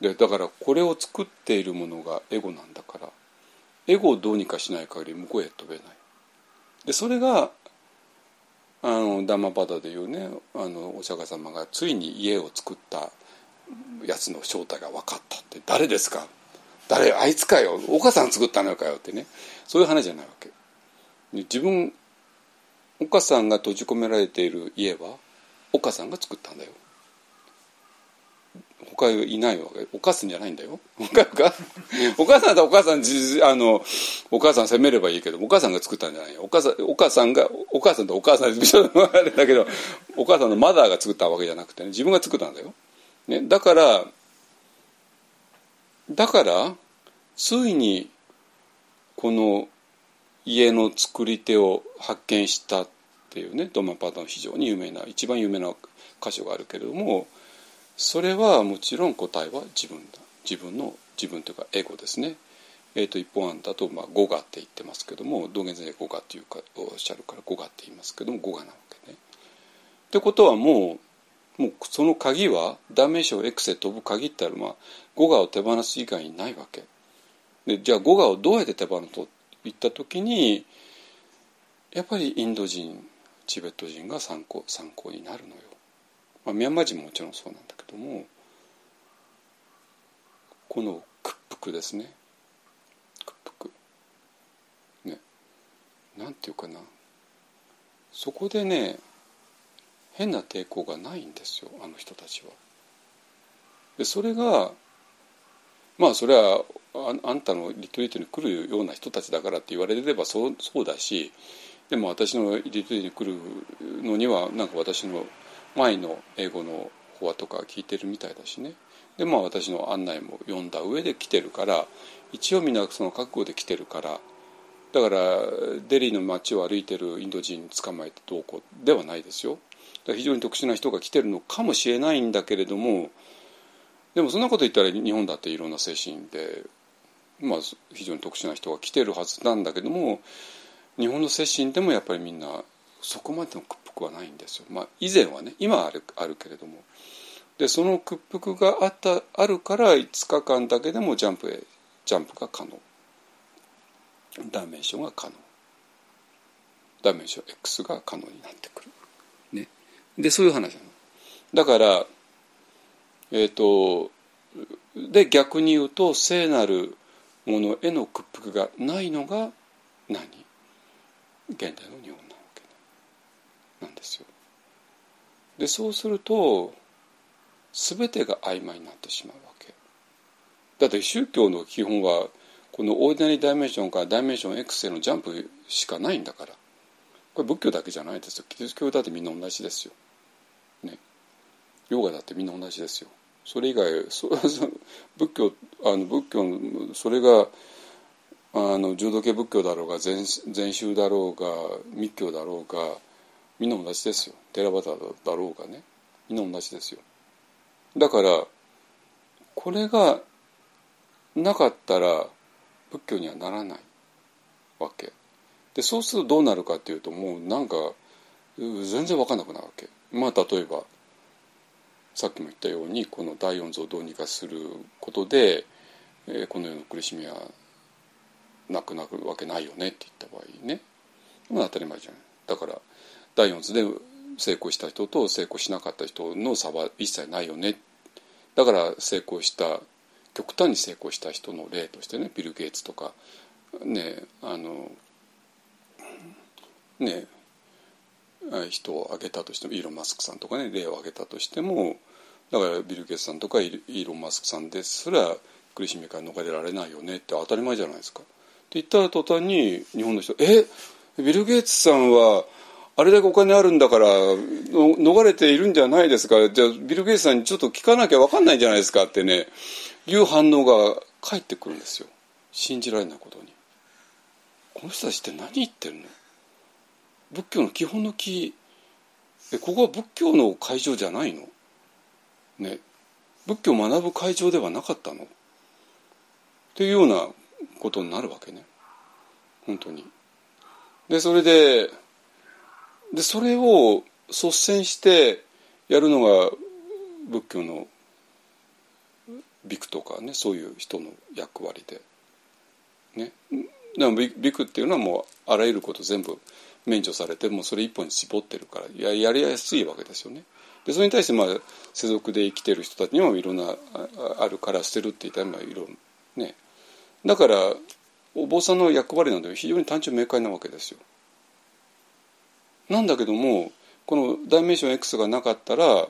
でだからこれを作っているものがエゴなんだからエゴをどうにかしない限り向こうへ飛べない。でそれがあのダマバダでいうねあのお釈迦様がついに家を作ったやつの正体が分かったって誰ですか？誰あいつかよ。お母さん作ったのかよってね。そういう話じゃないわけ。自分お母さんが閉じ込められている家はお母さんが作ったんだよ。他いないわけ。お母さんじゃないんだよ。お母さんだお母さんあのお母さん責めればいいけどお母さんが作ったんじゃないよ。お母さんお母さんがお母さんとお母さん [LAUGHS] あれだけどお母さんのマザーが作ったわけじゃなくて、ね、自分が作ったんだよ、ね、だからだからついにこの家の作り手を発見したっていうねドマパタの非常に有名な一番有名な箇所があるけれどもそれはもちろん答えは自分だ自分の自分というかエゴですね。えー、と一本案だと、まあ、語我って言ってますけども道元先生語我っていうかおっしゃるから語我って言いますけども語我なわけね。ってことはもうもうその鍵はダメージを X へ飛ぶ鍵ってあるまあ語我を手放す以外にないわけ。でじゃあ語我をどうやって手放すといった時にやっぱりインド人チベット人が参考参考になるのよ。まあ、ミャンマー人ももちろんそうなんだけどもこの屈服ですね屈服ねなんていうかなそこでね変な抵抗がないんですよあの人たちは。でそれがまあそれはあんたのリトリートに来るような人たちだからって言われればそうそうだしでも私のリトリートに来るのにはなんか私の前の英語の法話とか聞いてるみたいだしねでまあ私の案内も読んだ上で来てるから一応みんなその覚悟で来てるからだからデリーの街を歩いてるインド人捕まえてどうこうではないですよ非常に特殊な人が来てるのかもしれないんだけれどもでもそんなこと言ったら日本だっていろんな精神で、まあ、非常に特殊な人が来てるはずなんだけども日本の精神でもやっぱりみんなそこまでの屈服はないんですよ。まあ、以前はね今はあるあるけれどもでその屈服があったあるから5日間だけでもジャンプへジャンプが可能ダメーションが可能ダメーション X が可能になってくる。でそういう話なの。だからえっ、ー、とで逆に言うと聖なるものへの屈服がないのが何？現代の日本なわけなんですよ。でそうすると全てが曖昧になってしまうわけだって宗教の基本はこのオーディナリーダイメンションからダイメンション X へのジャンプしかないんだからこれ仏教だけじゃないですよキリスト教だってみんな同じですよ。ヨガだってみんな同じですよ。それ以外そ仏教あの仏教それがあの浄土系仏教だろうが禅禅宗だろうが密教だろうがみんな同じですよ。寺端だろうがね。みんな同じですよ。だからこれがなかったら仏教にはならないわけ。でそうするとどうなるかっていうともうなんか全然分かんなくなるわけ。まあ例えばさっきも言ったようにこの第四図をどうにかすることで、えー、この世の苦しみはなくなるわけないよねって言った場合ね。まあ当たり前じゃないだから第四図で成功した人と成功しなかった人の差は一切ないよね。だから成功した極端に成功した人の例としてねビル・ゲイツとかねあのね人を挙げたとしてもイーロン・マスクさんとかね例を挙げたとしてもだからビル・ゲイツさんとかイーロン・マスクさんですら苦しみから逃れられないよねって当たり前じゃないですか。って言った途端に日本の人「えビル・ゲイツさんはあれだけお金あるんだから逃れているんじゃないですか。じゃあビル・ゲイツさんにちょっと聞かなきゃ分かんないんじゃないですか」ってねいう反応が返ってくるんですよ。信じられないことに。この人たちって何言ってるの？仏教の基本の木。えここは仏教の会場じゃないの？ね。仏教を学ぶ会場ではなかったの？っていうようなことになるわけね。本当に。でそれででそれを率先してやるのが仏教のビクとかねそういう人の役割で。ね。でもビクっていうのはもうあらゆること全部免除されてもうそれ一本に絞ってるからややりやすいわけですよね。でそれに対してまあ世俗で生きてる人たちにもいろんなあるから捨てるって言ったらまあいろねだからお坊さんの役割なんて非常に単純明快なわけですよ。なんだけどもこのダイメンション X がなかったら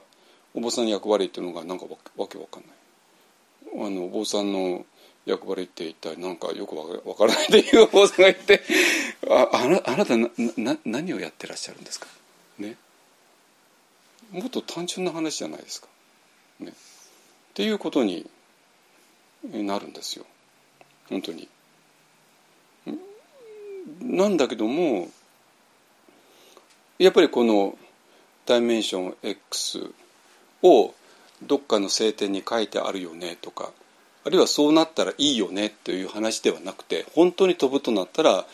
お坊さんの役割っていうのがなんかわけわかんない。あのお坊さんの役割って一体なんかよくわからないっていうお坊さんがいて [LAUGHS] ああなあなたなな何をやってらっしゃるんですか？ねもっと単純な話じゃないですか。ね、っていうことになるんですよ本当に。なんだけどもやっぱりこのダイメンション X をどっかの聖典に書いてあるよねとかあるいはそうなったらいいよねという話ではなくて本当に飛ぶとなったら、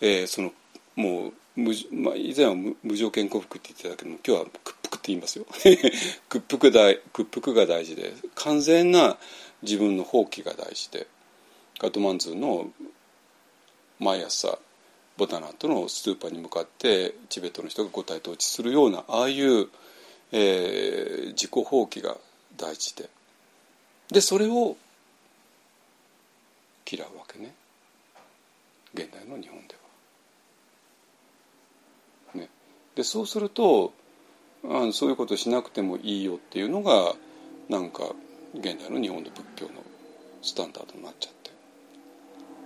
えー、そのもう無、まあ、以前は無条件降伏って言ってたけども今日は屈服って言いますよ。[LAUGHS] 屈服大屈服が大事で完全な自分の放棄が大事でカトマンズの毎朝ボタナとのスーパーに向かってチベットの人が五体統治するようなああいう、えー、自己放棄が大事で。でそれを嫌うわけね。現代の日本では。ね、でそうするとあそういうことしなくてもいいよっていうのがなんか現代の日本の仏教のスタンダードになっちゃって。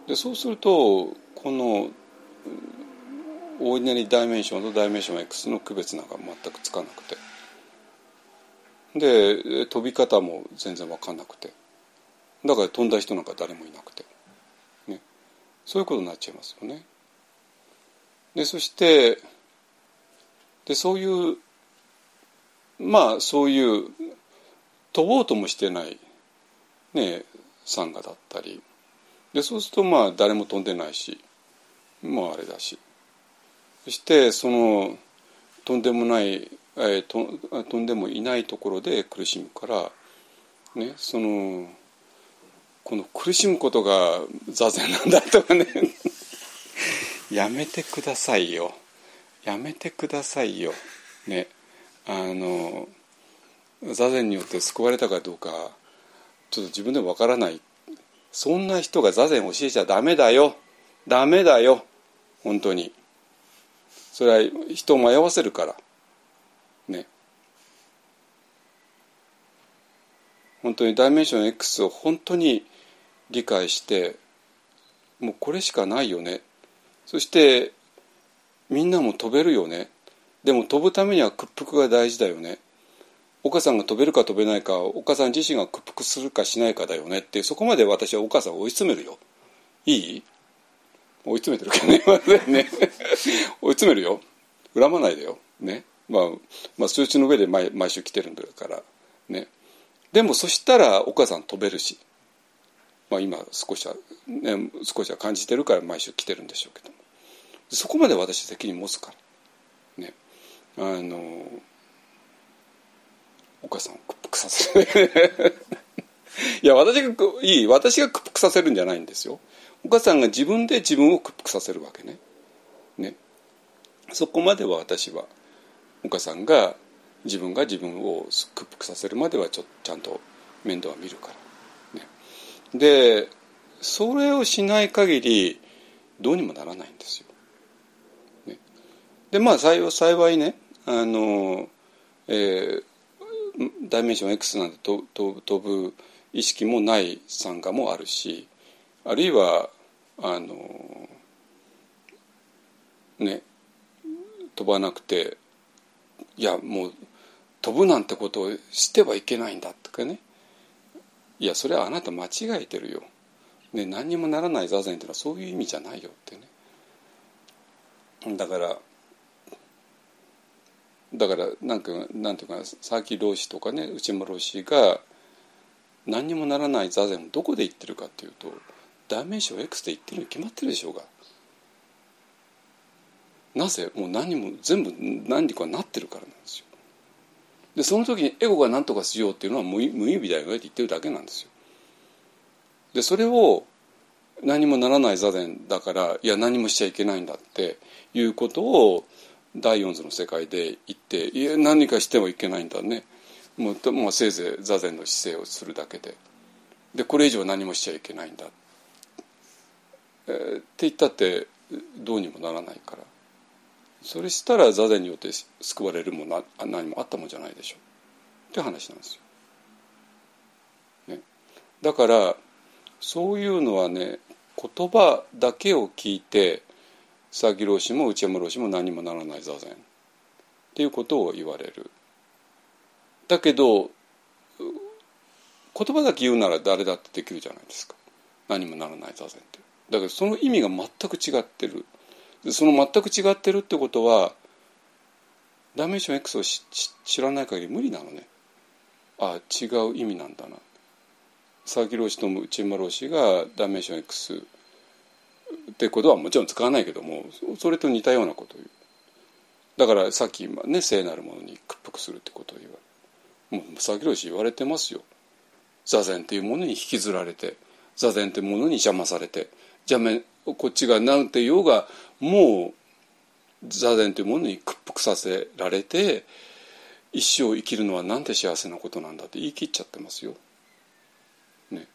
でそうするとこのオーディナリーダイメンションとダイメンション X の区別なんか全くつかなくて。で飛び方も全然分かんなくて。だから飛んだ人なんか誰もいなくて、ね、そういうことになっちゃいますよね。でそしてでそういうまあそういう飛ぼうともしてないねサンガだったり。でそうするとまあ誰も飛んでないしまああれだし。そしてそのとんでもない、えー、ととんでもいないところで苦しむからねそのこの苦しむことが座禅なんだとかね。[LAUGHS] やめてくださいよ。やめてくださいよ。ね。あの座禅によって救われたかどうかちょっと自分でもわからない。そんな人が座禅教えちゃダメだよ。ダメだよ。本当に。それは人を迷わせるから。ね。本当にダイメンション X を本当に理解してもうこれしかないよね。そしてみんなも飛べるよね。でも飛ぶためには屈服が大事だよね。岡さんが飛べるか飛べないか岡さん自身が屈服するかしないかだよね。ってそこまで私は岡さんを追い詰めるよ。いい？追い詰めてるけどね。[LAUGHS] ね。追い詰めるよ。恨まないでよ。ね。まあ、まあ数値の上で毎毎週来てるんだから。ね。でもそしたらお母さん飛べるし、まあ、今少しは、ね、少しは感じてるから毎週来てるんでしょうけどそこまで私責任持つからね。あのお母さんを屈服させる。[LAUGHS] いや私がいい。私が屈服させるんじゃないんですよ。お母さんが自分で自分を屈服させるわけね。ね。そこまでは私はお母さんが自分が自分を屈服させるまではちょちゃんと面倒は見るから、でそれをしない限りどうにもならないんですよ。ね、でまあ幸幸いねあの、えー、ダイメンション X なんて飛飛ぶ意識もない参加もあるしあるいはあのね飛ばなくていやもう飛ぶなんてことをしてはいけないんだとかねいやそれはあなた間違えてるよ、ね、何にもならない座禅っていうのはそういう意味じゃないよってね。だからだからなんかなんていうか佐々木老師とかね内間老師が何にもならない座禅をどこで言ってるかっていうとダメージを X で言ってるに決まってるでしょうが。なぜもう何も全部何かなってるからなんですよ。でその時にエゴが何とかしようっていうのは無無意味だよねって言ってるだけなんですよ。でそれを何もならない座禅だからいや何もしちゃいけないんだっていうことを第四図の世界で言っていや何かしてもいけないんだね。もうもうせいぜい座禅の姿勢をするだけで。でこれ以上何もしちゃいけないんだ、えー、って言ったってどうにもならないから。それしたら座禅によって救われるもの何もあったもんじゃないでしょうって話なんですよ。ね、だからそういうのはね言葉だけを聞いて佐々木老師も内山老師も何もならない座禅っていうことを言われる。だけど言葉だけ言うなら誰だってできるじゃないですか何もならない座禅って。だけどその意味が全く違ってる。その全く違ってるってことはダメーション X を知らない限り無理なのね。ああ違う意味なんだな。佐々木老師と内山老師がダメーション X ってことはもちろん使わないけどもそれと似たようなことを言う。だからさっきね聖なるものに屈服するってことを言われもう佐々木老師言われてますよ。座禅っていうものに引きずられて座禅っていうものに邪魔されて邪魔こっちが何て言おうがもう座禅というものに屈服させられて一生生きるのはなんて幸せなことなんだって言い切っちゃってますよ。ね。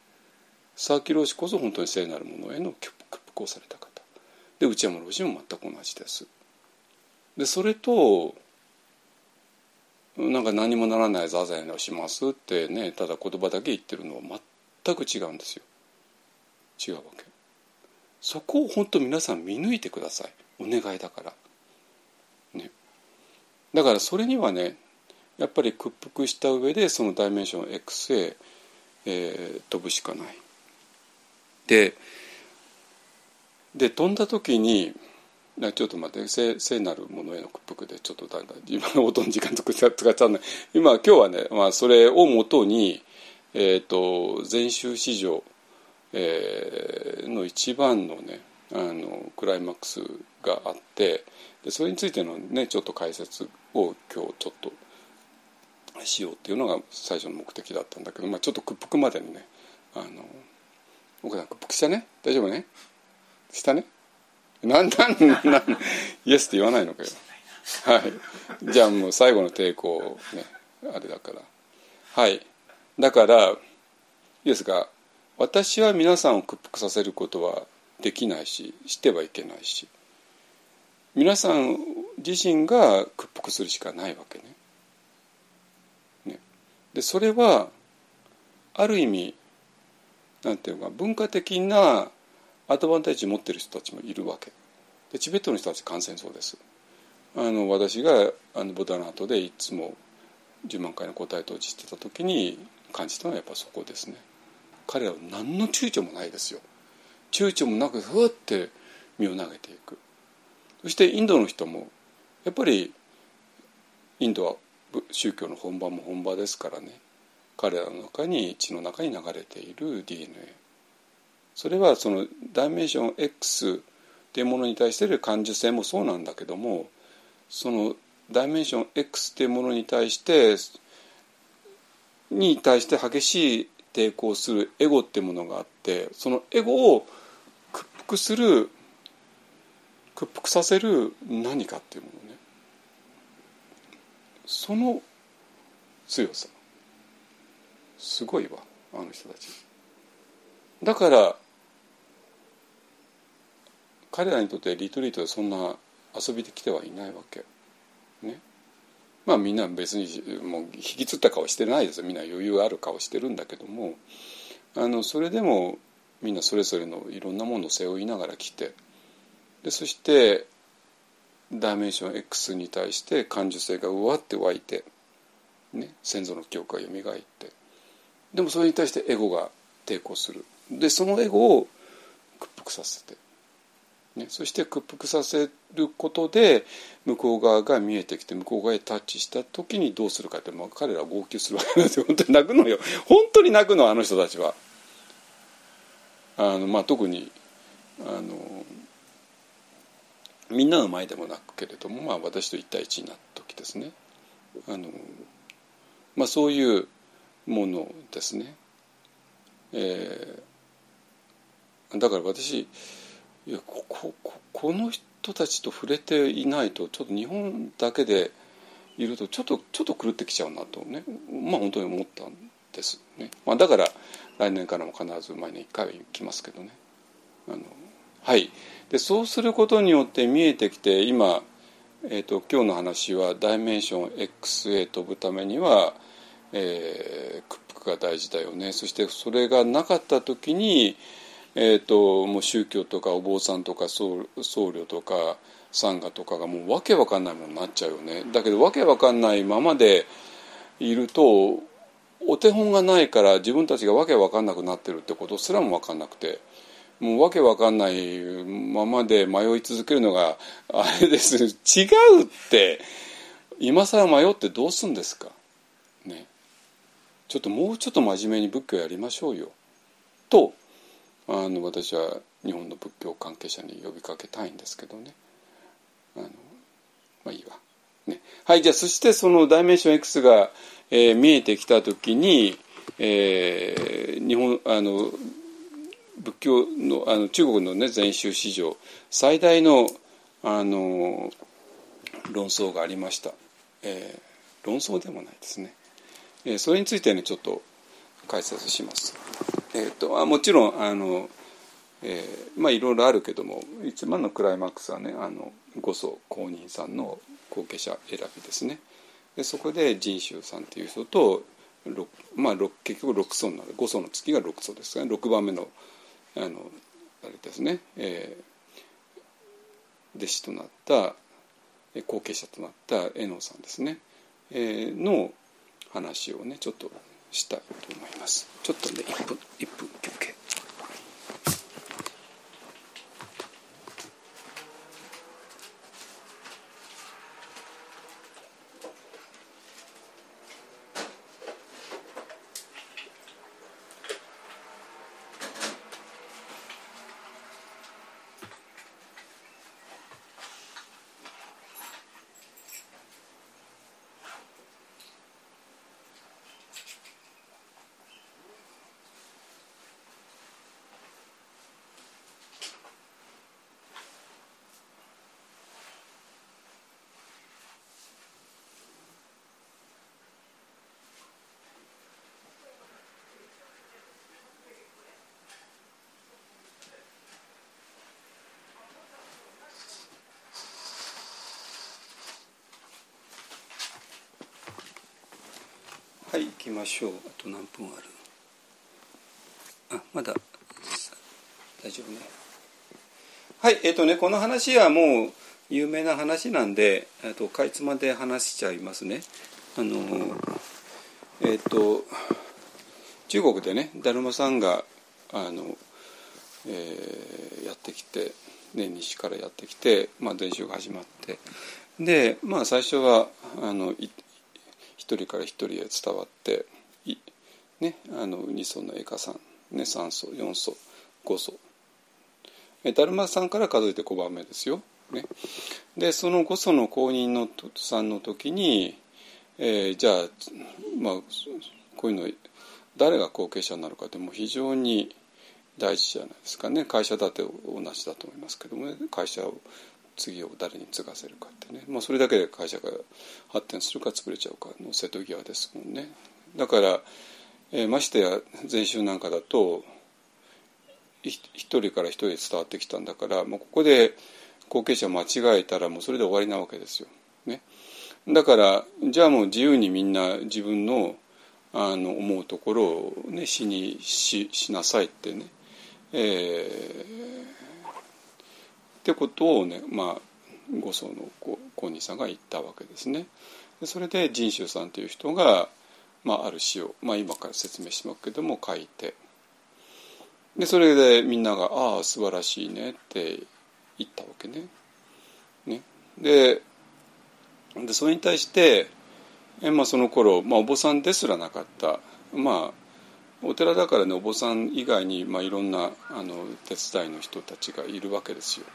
佐々木老師こそ本当に聖なるものへの屈服をされた方。で内山老師も全く同じです。でそれとなんか何もならない座禅をしますってねただ言葉だけ言ってるのは全く違うんですよ。違うわけ。そこを本当皆さん見抜いてくださいお願いだから。ね、だからそれにはねやっぱり屈服した上でそのダイメンション X へ、えー、飛ぶしかない。でで飛んだ時にちょっと待って聖聖なるものへの屈服でちょっとだんだん今の音の時間とか使っちゃうない今今日はね、まあ、それをもとに、えーと、禅宗史上えー、の一番のねあのクライマックスがあってでそれについてのねちょっと解説を今日ちょっとしようっていうのが最初の目的だったんだけど、まあ、ちょっと屈服までにねあの奥さん屈服したね？大丈夫ね？したね？なんなんなんイエスって言わないのかよ。はい。じゃあもう最後の抵抗ねあれだから。はい。だからイエスが私は皆さんを屈服させることはできないししてはいけないし皆さん自身が屈服するしかないわけね。ね。でそれはある意味なんていうか文化的なアドバンテージ持ってる人たちもいるわけ。でチベットの人たち感染そうです。あの私があのボダナートでいつも10万回の答え統治してた時に感じたのはやっぱそこですね。彼らは何の躊躇もないですよ。躊躇もなくふわって身を投げていく。そしてインドの人もやっぱりインドは宗教の本場も本場ですからね。彼らの中に血の中に流れている DNA それはそのダイメンション X っていうものに対してる感受性もそうなんだけどもそのダイメンション X っていうものに対してに対して激しい抵抗するエゴってものがあってそのエゴを屈服する屈服させる何かっていうものね。その強さ。すごいわあの人たち。だから彼らにとってリトリートでそんな遊びで来てはいないわけ。まあみんな別にもう引きつった顔してないですよ。みんな余裕ある顔してるんだけども。あのそれでもみんなそれぞれのいろんなものを背負いながら来て。でそしてダイメンション X に対して感受性がうわって湧いて、ね、先祖の記憶が蘇って。でもそれに対してエゴが抵抗する。でそのエゴを屈服させて。ね、そして屈服させることで向こう側が見えてきて向こう側へタッチした時にどうするかって、まあ、彼らは号泣するわけなんですよ [LAUGHS] 本当に泣くのよ本当に泣くのあの人たちは。あのまあ、特にあのみんなの前でも泣くけれども、まあ、私と一対一になった時ですねあの、まあ、そういうものですね。えー、だから私いやこここの人たちと触れていないとちょっと日本だけでいるとちょっとちょっと狂ってきちゃうなとね。まあ本当に思ったんですね、まあ、だから来年からも必ず毎年1回は行きますけどね。あのはい。でそうすることによって見えてきて今、えーと、今日の話はダイメンション X へ飛ぶためには、えー、屈服が大事だよね。そしてそれがなかった時にえーと、もう宗教とかお坊さんとか僧僧侶とかサンガとかがもうわけわかんないものになっちゃうよね。だけどわけわかんないままでいるとお手本がないから自分たちがわけわかんなくなってるってことすらもわかんなくて。もうわけわかんないままで迷い続けるのがあれです。違うって。今更迷ってどうすんですか。ね。ちょっともうちょっと真面目に仏教やりましょうよ。とあの私は日本の仏教関係者に呼びかけたいんですけどね。あのまあいいわ、ね、はいじゃあそしてそのダイメンション X が、えー、見えてきた時に、えー、日本あの仏教のあの中国の、ね、禅宗史上最大のあの論争がありました、えー、論争でもないですね、えー、それについてねちょっと解説します。えーと、あもちろんあの、えー、まあいろいろあるけども一番のクライマックスはねあの五祖公認さんの後継者選びですね。でそこで仁宗さんという人とまあ、結局6層なので5層の月が6層ですが、ね、6番目のあのあれですね、えー、弟子となった後継者となった絵能さんですね、えー、の話をねちょっとしたいと思います。ちょっとね1分1分休憩。はい行きましょう。あと何分ある？あまだ大丈夫ね。はいえっ、ー、とねこの話はもう有名な話なんでとかいつまで話しちゃいますね。あのえっ、ー、と中国でねだるまさんがあの、えー、やってきて、ね、西からやってきて、まあ、伝承が始まって。でまあ最初はあの一人から一人へ伝わってね、あの2層の絵家さん、ね、3層4層5層。だるまさんから数えて5番目ですよ。ね、でその5層の公認のさんの時に、えー、じゃあ、まあ、こういうの誰が後継者になるかってもう非常に大事じゃないですかね。会社だって同じだと思いますけども、ね、会社を次を誰に継がせるかってね、まあ、それだけで会社が発展するか潰れちゃうかの瀬戸際ですもんね。だからえー、ましてや禅宗なんかだと一人から一人伝わってきたんだからもうここで後継者間違えたらもうそれで終わりなわけですよ。ね、だからじゃあもう自由にみんな自分のあの思うところを、ね、しにししなさいってね、えー、ってことをねまあ五層の公認さんが言ったわけですね。それで仁宗さんという人がまあ、ある詩を、まあ、今から説明しますけども書いてでそれでみんなが「ああ素晴らしいね」って言ったわけね。ねででそれに対してえ、まあ、その頃、まあ、お坊さんですらなかったまあお寺だからねお坊さん以外に、まあ、いろんなあの手伝いの人たちがいるわけですよ。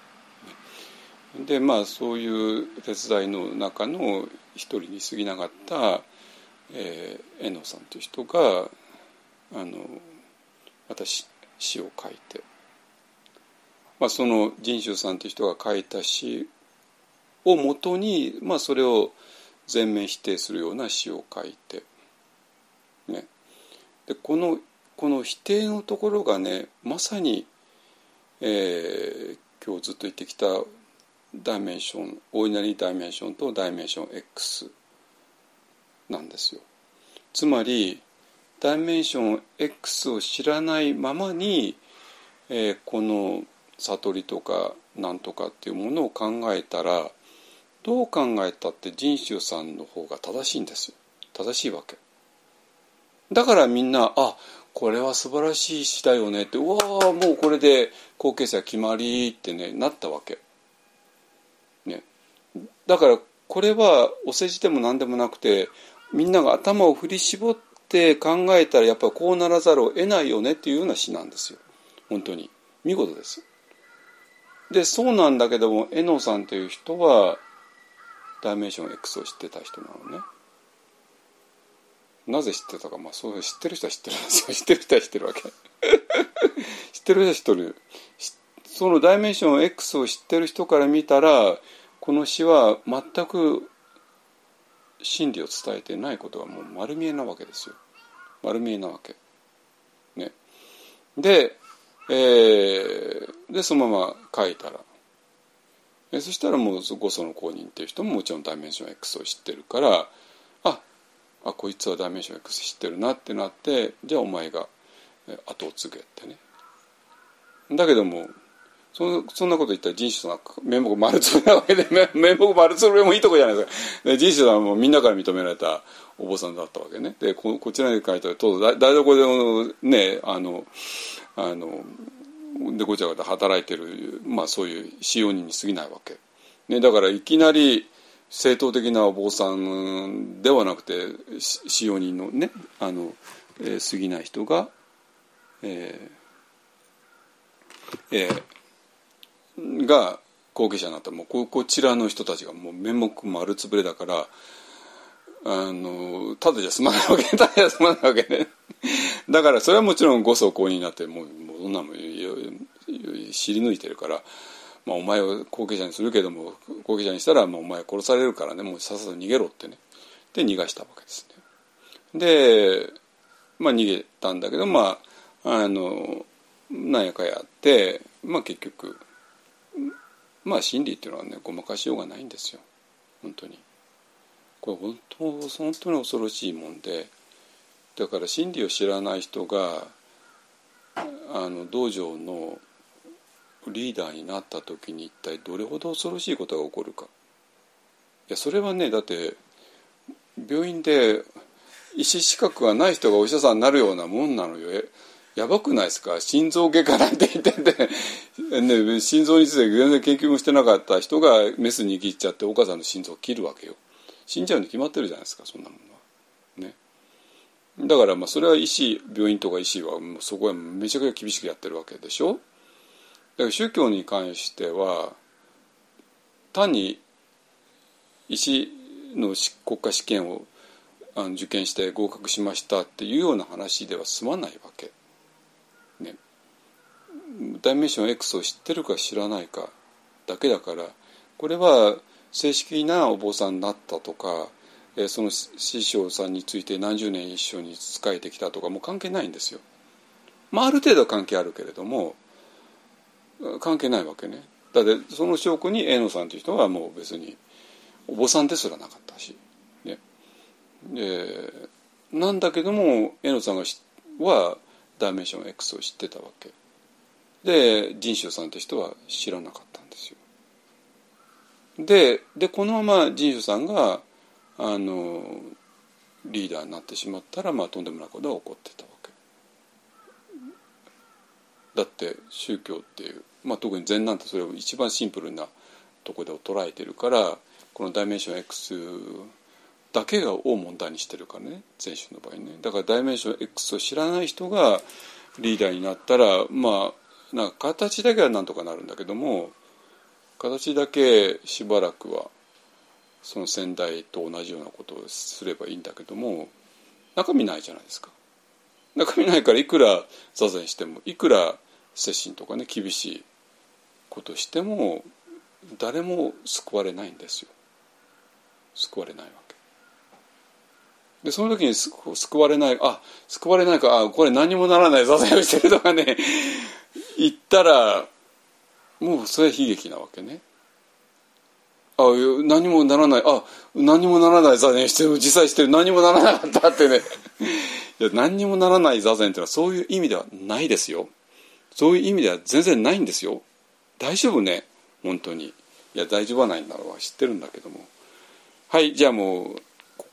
でまあそういう手伝いの中の一人に過ぎなかったえー、遠藤さんという人があの私詩を書いて、まあ、その仁宗さんという人が書いた詩をもとに、まあ、それを全面否定するような詩を書いて、ね、でこのこの否定のところがねまさに、えー、今日ずっと言ってきたダイメンションオーディナリーダイメンションとダイメンション X なんですよ。つまりダイメンション X を知らないままに、えー、この悟りとかなんとかっていうものを考えたらどう考えたって人宗さんの方が正しいんですよ。正しいわけ。だからみんなあこれは素晴らしい詩だよねってうわーもうこれで後継者決まりってねなったわけ。だからこれはお世辞でも何でもなくてみんなが頭を振り絞って考えたらやっぱこうならざるを得ないよねっていうような詩なんですよ。本当に。見事です。でそうなんだけども絵野さんという人はダイメンション X を知ってた人なのね。なぜ知ってたか。まあそう知ってる人は知ってるんですよ。[LAUGHS] 知ってる人は知ってるわけ。[LAUGHS] 知ってる人は知ってる。そのダイメンション X を知ってる人から見たらこの詩は全く真理を伝えてないことがもう丸見えなわけですよ丸見えなわけ。ね、で,、えー、でそのまま書いたらえそしたらもう五祖の公認っていう人ももちろんダイメンション X を知ってるからああこいつはダイメンション X 知ってるなってなってじゃあお前が後を継げってね。だけどもそそんなこと言ったら人種さん面目丸つぶれなわけで [LAUGHS] 面目丸つぶれもいいとこじゃないですか。人種さんはもうみんなから認められたお坊さんだったわけね。でここちらに書いたらと台所でねあのあのでごちゃごちゃ働いてる、まあ、そういう使用人に過ぎないわけ、ね、だからいきなり正統的なお坊さんではなくて使用人のねあの、えー、過ぎない人が、えーえー、が後継者になった。らもうこちらの人たちがもう面目丸つぶれだからあのただじゃ済まないわけただじゃ済まないわけね。[LAUGHS] だからそれはもちろん五層公認になってもうもうそんなもん知り抜いてるから、まあ、お前を後継者にするけども後継者にしたら、まあ、お前殺されるからね。もうさっさと逃げろってね。で逃がしたわけですね。でまあ逃げたんだけどまああのなんやかやってまあ結局まあ真理っていうのはねごまかしようがないんですよ。本当に。これ本当本当に恐ろしいもんでだから真理を知らない人があの道場のリーダーになった時に一体どれほど恐ろしいことが起こるか。いやそれはねだって病院で医師資格がない人がお医者さんになるようなもんなのよ。やばくないですか？心臓外科なんて言ってて、[LAUGHS] ね、心臓について全然研究もしてなかった人がメス握っちゃってお母さんの心臓を切るわけよ。死んじゃうに決まってるじゃないですかそんなものは。ね。だからまあそれは医師病院とか医師はもうそこはめちゃくちゃ厳しくやってるわけでしょ？だから宗教に関しては単に医師の国家試験を受験して合格しましたっていうような話では済まないわけ。ね。ダイメンション X を知ってるか知らないかだけだからこれは正式なお坊さんになったとかその師匠さんについて何十年一緒に仕えてきたとかもう関係ないんですよ。まあある程度は関係あるけれども関係ないわけね。だってその証拠に江野さんという人はもう別にお坊さんですらなかったし。ね、でなんだけども江野さんがはダイメンション X を知ってたわけ。で仁宗さんって人は知らなかったんですよ。ででこのまま仁宗さんがあのリーダーになってしまったら、まあ、とんでもないことが起こってたわけ。だって宗教っていう、まあ、特に禅なんてそれを一番シンプルなとこで捉えてるからこのダイメンション X だけがを問題にしてるからね禅宗の場合ね。だからダイメンション X を知らない人がリーダーになったらまあなんか形だけはなんとかなるんだけども形だけしばらくはその先代と同じようなことをすればいいんだけども中身ないじゃないですか。中身ないからいくら座禅してもいくら接心とかね厳しいことしても誰も救われないんですよ。救われないわけ。でその時に救われないあ救われないかあこれ何もならない座禅をしてるとかね [LAUGHS] 言ったらもうそれ悲劇なわけね。あ何もならないあ何もならない座禅してる実際してる何もならなかったってね。[LAUGHS] いや何にもならない座禅っていうのはそういう意味ではないですよ。そういう意味では全然ないんですよ。大丈夫ね本当に。いや大丈夫はないんだろうは知ってるんだけども。はいじゃあもう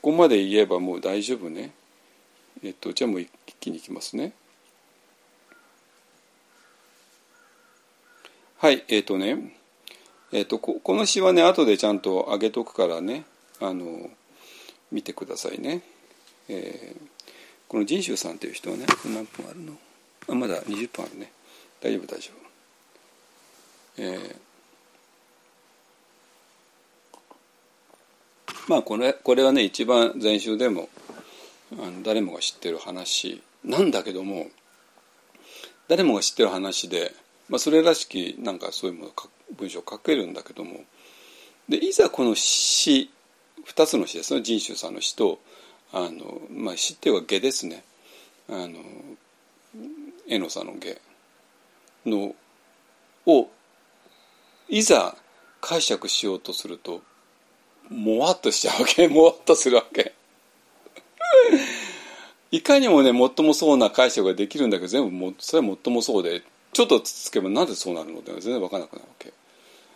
ここまで言えばもう大丈夫ね。えっとじゃあもう一気にいきますね。はいえっとね。えっとここの詩はね後でちゃんと上げとくからね。あの見てくださいね、えー、この仁宗さんという人はね何分あるの？あまだ20分あるね。大丈夫大丈夫。えー、[LAUGHS] まあこれこれはね一番禅宗でも誰もが知ってる話。なんだけども誰もが知ってる話で、まあ、それらしきなんかそういうもの文章を書けるんだけどもでいざこの詩2つの詩です。ね仁宗さんの詩とあの、まあ、詩っていうか下ですね。あの江野さんの下のをいざ解釈しようとするともわっとしちゃうわけ。[LAUGHS] もわっとするわけ。いかにもね最もそうな解釈ができるんだけど全部もそれは最もそうで。ちょっとつけばなぜそうなるのって全然分からなくなるわけ。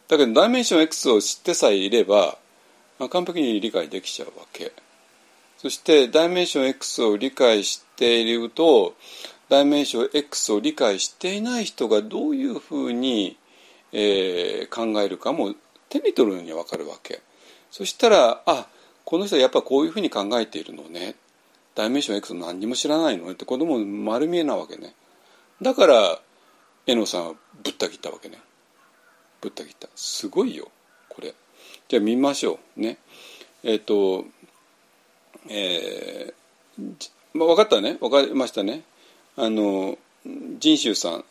だけどダイメンション X を知ってさえいれば、まあ、完璧に理解できちゃうわけ。そしてダイメンション X を理解しているとダイメンション X を理解していない人がどういうふうにえー、考えるかも手に取るように分かるわけ。そしたらあこの人はやっぱこういうふうに考えているのね。ダイメンション X 何にも知らないのねって子供丸見えなわけね。だから江野さんはぶった切ったわけね。ぶった切った。すごいよこれ。じゃあ見ましょうね。えっ、ー、とえー、まあ、分かったね。分かりましたね。あの仁宗さん。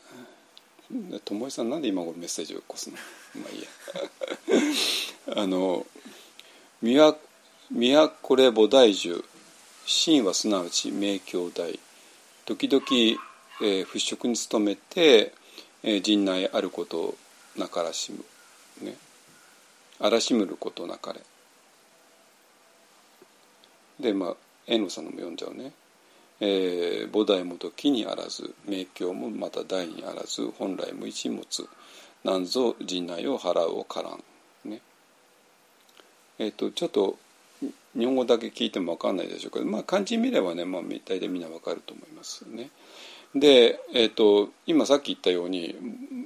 友井さんなんで今頃メッセージを起こすの？まあいいや。[LAUGHS] あの「宮宮これ菩提樹。真はすなわち名教大。時々、えー、払拭に努めて、えー、陣内あることなからしむ」ね「あらしむることなかれ」でまあ遠路さんのも読んじゃうね。えー、菩提もと木にあらず名教もまた大にあらず本来無一物。なんぞ陣内を払うをからん。ね。え、ー、とちょっと日本語だけ聞いても分かんないでしょうけど、まあ、漢字見ればね、まあ、大体みんな分かると思いますね。で、えーと、今さっき言ったように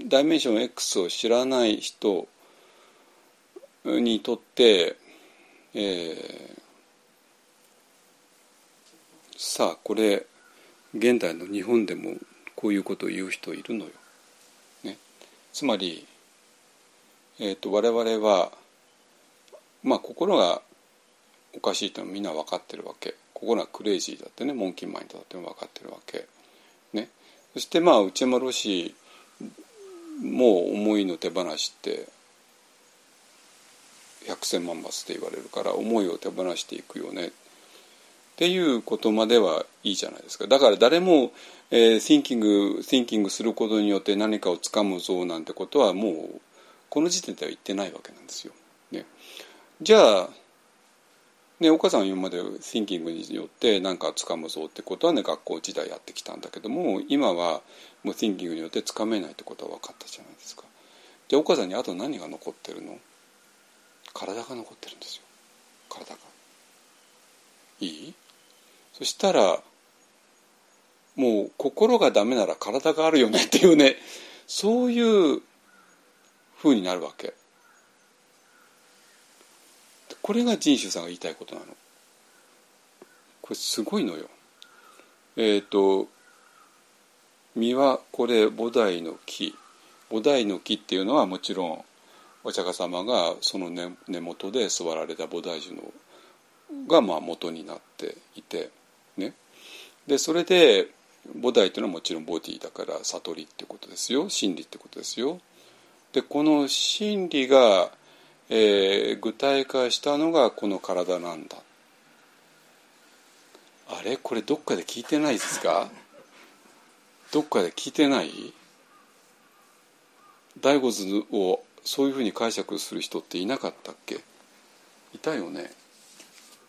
ダイメンション X を知らない人にとって、えー、さあこれ現代の日本でもこういうことを言う人いるのよ。ね、つまり、えーと、我々は、まあ、心がおかしいってのはみんな分かってるわけ。心がクレイジーだってねモンキーマインドだって分かってるわけ。ね、そしてまあ内山ロシも思いの手放しって百千万発って言われるから思いを手放していくよね。っていうことまではいいじゃないですか。だから誰も、えー、thinking, thinking することによって何かをつかむぞなんてことはもうこの時点では言ってないわけなんですよ。ね、じゃあね、お母さんは今まで thinking によって何かつかむぞってことはね学校時代やってきたんだけども今はもう thinking によってつかめないってことは分かったじゃないですか。じゃあお母さんにあと何が残ってるの？体が残ってるんですよ体が。いい？そしたらもう心がダメなら体があるよねっていうねそういうふうになるわけ。これが仁宗さんが言いたいことなの。これすごいのよ。えっ、ー、と「実はこれ菩提の木」菩提の木っていうのはもちろんお釈迦様がその根根元で座られた菩提樹のがまあ元になっていてねでそれで菩提というのはもちろんボディだから悟りってことですよ真理ってことですよ。でこの真理が、えー、具体化したのがこの体なんだ。あれ？これどっかで聞いてないですか？どっかで聞いてない？醍醐図をそういうふうに解釈する人っていなかったっけ？いたよね。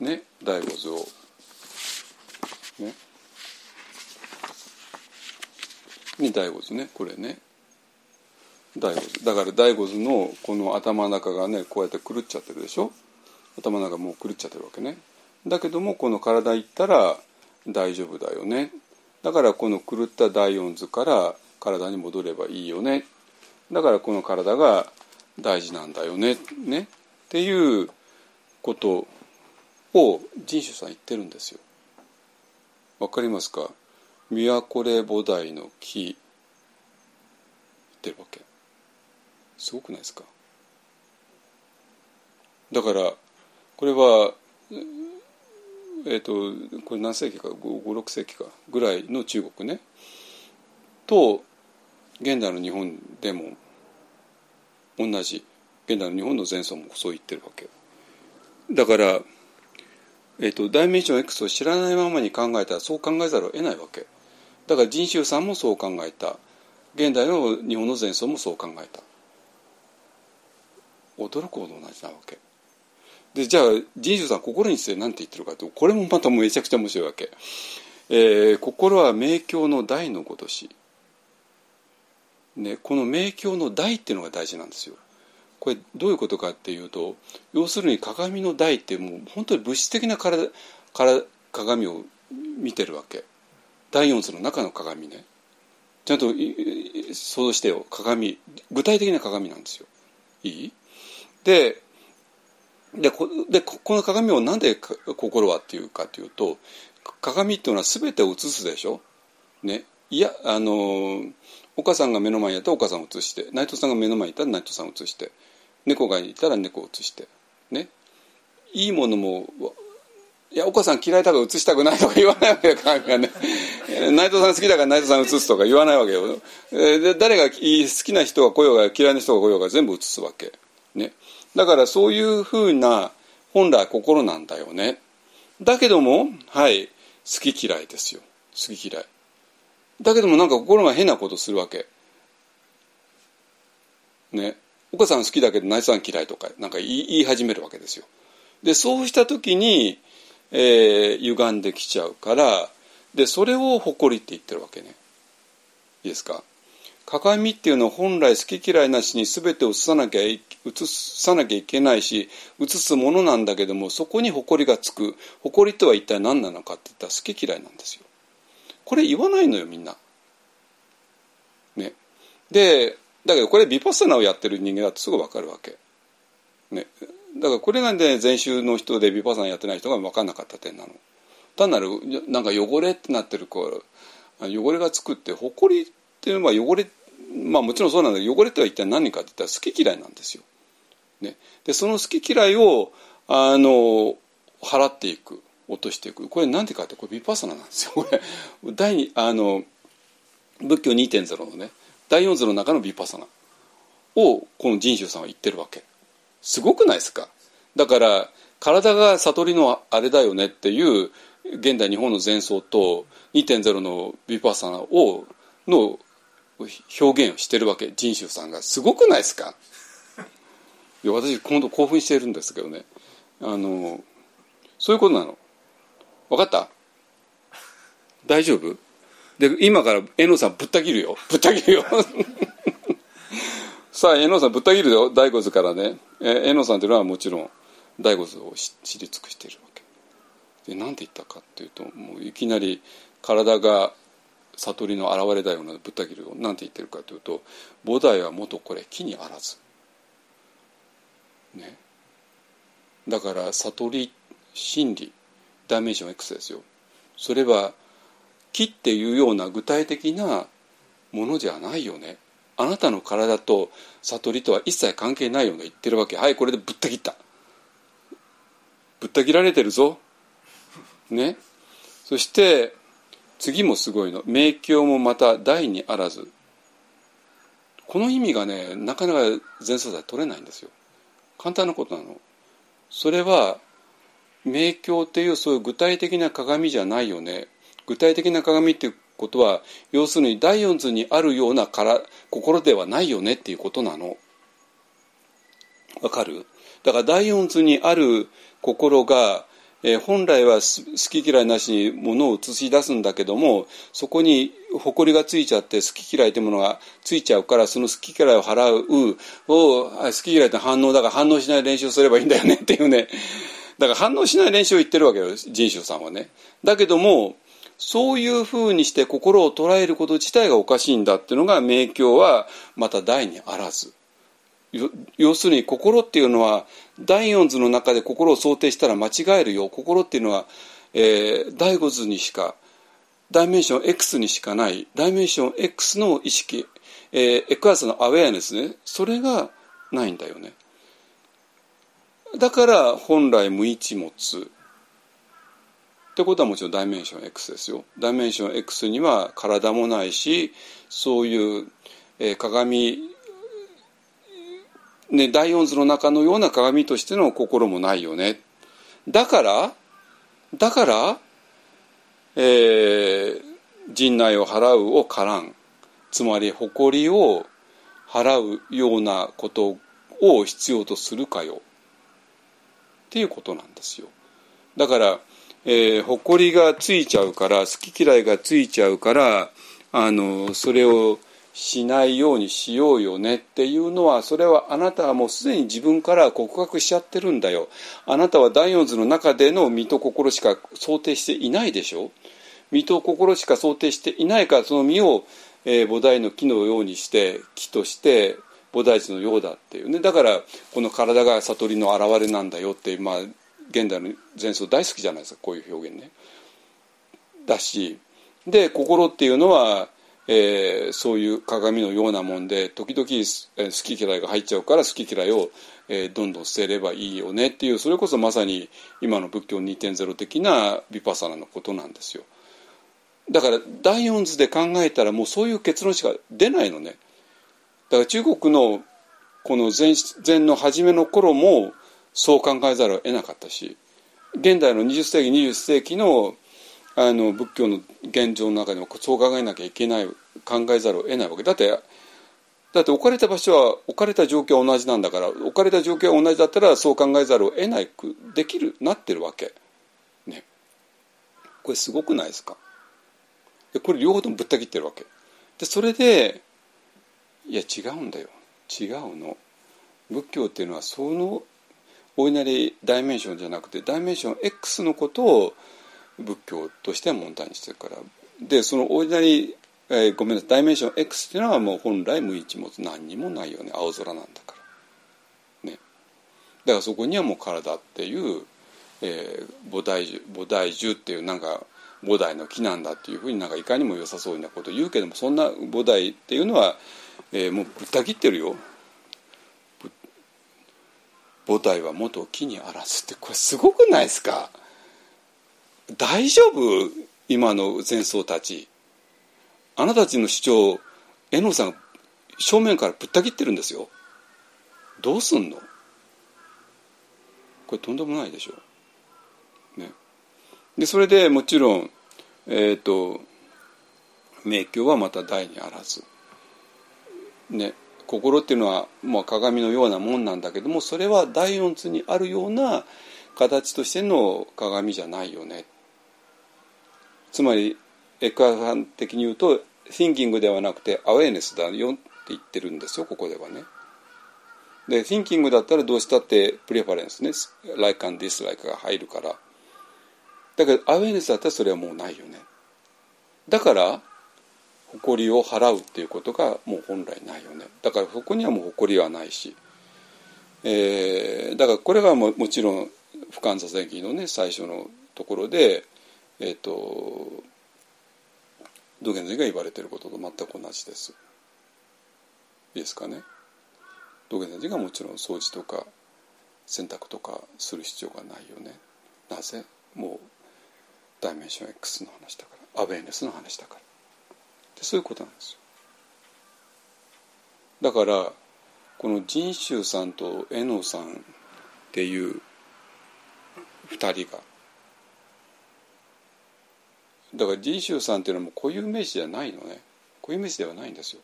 ね？醍醐図を。ね？ね？醍醐図ね？これね？醍醐図だから醍醐図のこの頭の中がねこうやって狂っちゃってるでしょ？頭の中もう狂っちゃってるわけね。だけどもこの体いったら大丈夫だよね。だからこの狂った第四図から体に戻ればいいよね。だからこの体が大事なんだよね。ね。っていうことを人種さん言ってるんですよ。わかりますか？都れ菩提の木。言ってるわけ。すごくないですか？だからこれはえっ、ー、とこれ何世紀か？56世紀か？ぐらいの中国ね。と現代の日本でも同じ。現代の日本の前奏もそう言ってるわけ。だから、えーと、ダイメンション X を知らないままに考えたらそう考えざるを得ないわけ。だから人衆さんもそう考えた。現代の日本の前奏もそう考えた。驚くほど同じなわけ。でじゃあ人衆さん心について何て言ってるかとこれもまためちゃくちゃ面白いわけ、えー、心は明鏡の大のごとし。ね、この明鏡の台っていうのが大事なんですよ。これどういうことかっていうと要するに鏡の台ってもう本当に物質的な体から鏡を見てるわけ。第四図の中の鏡ね。ちゃんと想像してよ。鏡具体的な鏡なんですよ。いい？ででこの鏡をなんで心はっていうかというと鏡っていうのは全てを映すでしょ？ね。いやあのお母さんが目の前にいたらお母さんを映して内藤さんが目の前にいたら内藤さんを映して猫がいたら猫を映してね。いいものもいやお母さん嫌いだから映したくないとか言わないわけよ鏡がね。[LAUGHS] 内藤さん好きだから内藤さん映すとか言わないわけよ。で誰が好きな人が来ようが嫌いな人が来ようが全部映すわけ。ね。だからそういうふうな本来心なんだよね。だけどもはい。好き嫌いですよ。好き嫌い。だけどもなんか心が変なことするわけ。ね。お母さん好きだけど内さん嫌いとかなんか言い始めるわけですよ。でそうした時に、えー、歪んできちゃうからでそれを誇りって言ってるわけね。いいですか？鏡っていうのは本来好き嫌いなしに全て映さなきゃ映さなきゃいけないし映すものなんだけどもそこに誇りがつく。誇りとは一体何なのかって言ったら好き嫌いなんですよ。これ言わないのよみんな。ね。でだけどこれビパッサナをやってる人間だとすぐ分かるわけ。ね。だからこれがね前週の人でビパッサナやってない人が分かんなかった点なの。単なるなんか汚れってなってるこう汚れがつくって誇りっていうのは汚れまあもちろんそうなんだけど汚れっては一体何かって言ったら好き嫌いなんですよ。ね、でその好き嫌いをあの払っていく落としていくこれ何でかってこれビパッサナなんですよ。これ第あの仏教2.0のね第4図の中のビパッサナをこの仁宗さんは言ってるわけ。すごくないですか？だから体が悟りのあれだよねっていう現代日本の前奏と2.0のビパッサナをの表現をしてるわけ。仁宗さんが。すごくないですか？いや私今度興奮してるんですけどね。あのそういうことなの。分かった？大丈夫？で今から遠藤さんぶった切るよ。ぶった切るよ。[LAUGHS] さあ遠藤さんぶった切るよ。大骨からね。遠藤さんというのはもちろん大骨を知り尽くしているわけ。で何て言ったかっていうともういきなり体が悟りの現れだようなぶった切るを何て言ってるかというと菩提は元これ木にあらず、ね、だから悟り真理ダイメンション X ですよ。それは木っていうような具体的なものじゃないよね。あなたの体と悟りとは一切関係ないよね言ってるわけ。はいこれでぶった切った。ぶった切られてるぞ。ね。そして次もすごいの。明鏡もまた大にあらず。この意味がねなかなか前奏で取れないんですよ。簡単なことなの。それは明鏡っていうそういう具体的な鏡じゃないよね。具体的な鏡っていうことは要するに第四図にあるようなから心ではないよねっていうことなの。わかる？だから第四図にある心がえー、本来は好き嫌いなしにものを映し出すんだけどもそこに誇りがついちゃって好き嫌いというものがついちゃうからその好き嫌いを払うを好き嫌いって反応だから反応しない練習すればいいんだよねっていうねだから反応しない練習を言ってるわけよ人種さんはね。だけどもそういうふうにして心を捉えること自体がおかしいんだっていうのが明鏡はまた大にあらず。要するに心っていうのは第四図の中で心を想定したら間違えるよ心っていうのは、えー、第五図にしかダイメンション X にしかないダイメンション X の意識、えー、エクアスのアウェアネスね。それがないんだよね。だから本来無一物。ってことはもちろんダイメンション X ですよ。ダイメンション X には体もないしそういう、えー、鏡ね、第四図の中のような鏡としての心もないよね。だからだからえー、陣内を払うをからん。つまり誇りを払うようなことを必要とするかよ。っていうことなんですよ。だから、えー、誇りがついちゃうから好き嫌いがついちゃうからあのそれをしないようにしようよねっていうのはそれはあなたはもうすでに自分から告白しちゃってるんだよ。あなたは第四図の中での身と心しか想定していないでしょ？身と心しか想定していないからその身を、えー、菩提の木のようにして木として菩提寺のようだっていうね。だからこの体が悟りの表れなんだよってまあ現代の前奏大好きじゃないですかこういう表現ね。だしで心っていうのはえー、そういう鏡のようなもんで時々、え、好き嫌いが入っちゃうから好き嫌いを、えー、どんどん捨てればいいよねっていうそれこそまさに今の仏教2.0的なヴィパサナのことなんですよ。だから第四図で考えたらもうそういう結論しか出ないのね。だから中国のこの前前の初めの頃もそう考えざるを得なかったし現代の20世紀21世紀のあの仏教の現状の中でもそう考えなきゃいけない考えざるを得ないわけ。だってだって置かれた場所は置かれた状況は同じなんだから置かれた状況が同じだったらそう考えざるを得ないくできるなってるわけ。ね。これすごくないですか？でこれ両方ともぶった切ってるわけ。でそれでいや違うんだよ。違うの。仏教っていうのはそのオイナリーダイメンションじゃなくてダイメンション X のことを仏教としては問題にしてるから。でそのオイナリー、えー、ごめんなさいダイメンション X っていうのはもう本来無一物何にもないよね。青空なんだから。ね。だからそこにはもう体っていう、えー、菩提樹菩提樹っていうなんか菩提の木なんだっていうふうになんかいかにも良さそうなことを言うけどもそんな菩提っていうのは、えー、もうぶった切ってるよ。母体は元木にあらずってこれすごくないですか？大丈夫？今の前奏たち。あなたたちの主張榎野さん正面からぶった切ってるんですよ。どうすんの？これとんでもないでしょ。ね。でそれでもちろんえっ、ー、と名教はまた大にあらず。ね。心っていうのは、まあ、鏡のようなもんなんだけどもそれは第四図にあるような形としての鏡じゃないよね。つまりエクアさん的に言うと thinking ではなくてアウェーネスだよって言ってるんですよここではね。で thinking だったらどうしたってプレファレンスね like and dislike が入るから。だけどアウェーネスだったらそれはもうないよね。だから誇りを払うっていうことがもう本来ないよね。だからそこにはもう誇りはないし、えー、だからこれがももちろん不感座禅儀のね最初のところでえっ、ー、と道元禅が言われてることと全く同じです。いいですかね？道元禅師がもちろん掃除とか洗濯とかする必要がないよね。なぜ？もうダイメンション X の話だからアウェーネスの話だからでそういうことなんですよだからこの仁宗さんと絵野さんっていう2人がだから仁宗さんっていうのはもう固有名詞じゃないのね。固有名詞ではないんですよ。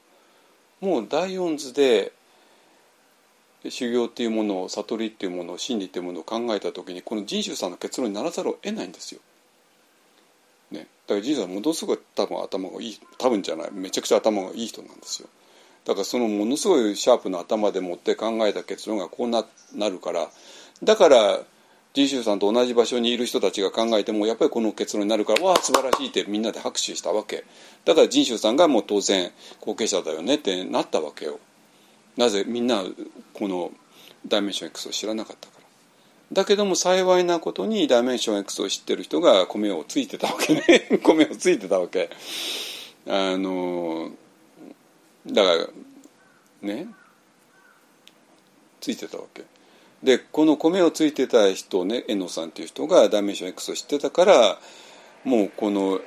もう大音図で修行っていうものを悟りっていうものを真理っていうものを考えた時にこの仁宗さんの結論にならざるを得ないんですよ。ね、だからじいさんものすごい多分頭がいい多分じゃない。めちゃくちゃ頭がいい人なんですよ。だからそのものすごいシャープな頭でもって考えた結論がこうななるから。だからジーシュさんと同じ場所にいる人たちが考えてもやっぱりこの結論になるからわあ素晴らしいってみんなで拍手したわけ。だからジンシュさんがもう当然後継者だよねってなったわけよ。なぜみんなこのダイメンション X を知らなかったから。だけども幸いなことにダイメンション X を知ってる人が米をついてたわけね。[LAUGHS] 米をついてたわけ。あのだからね。ついてたわけ。でこの米をついてた人ね遠野さんっていう人がダイメンション X を知ってたからもうこの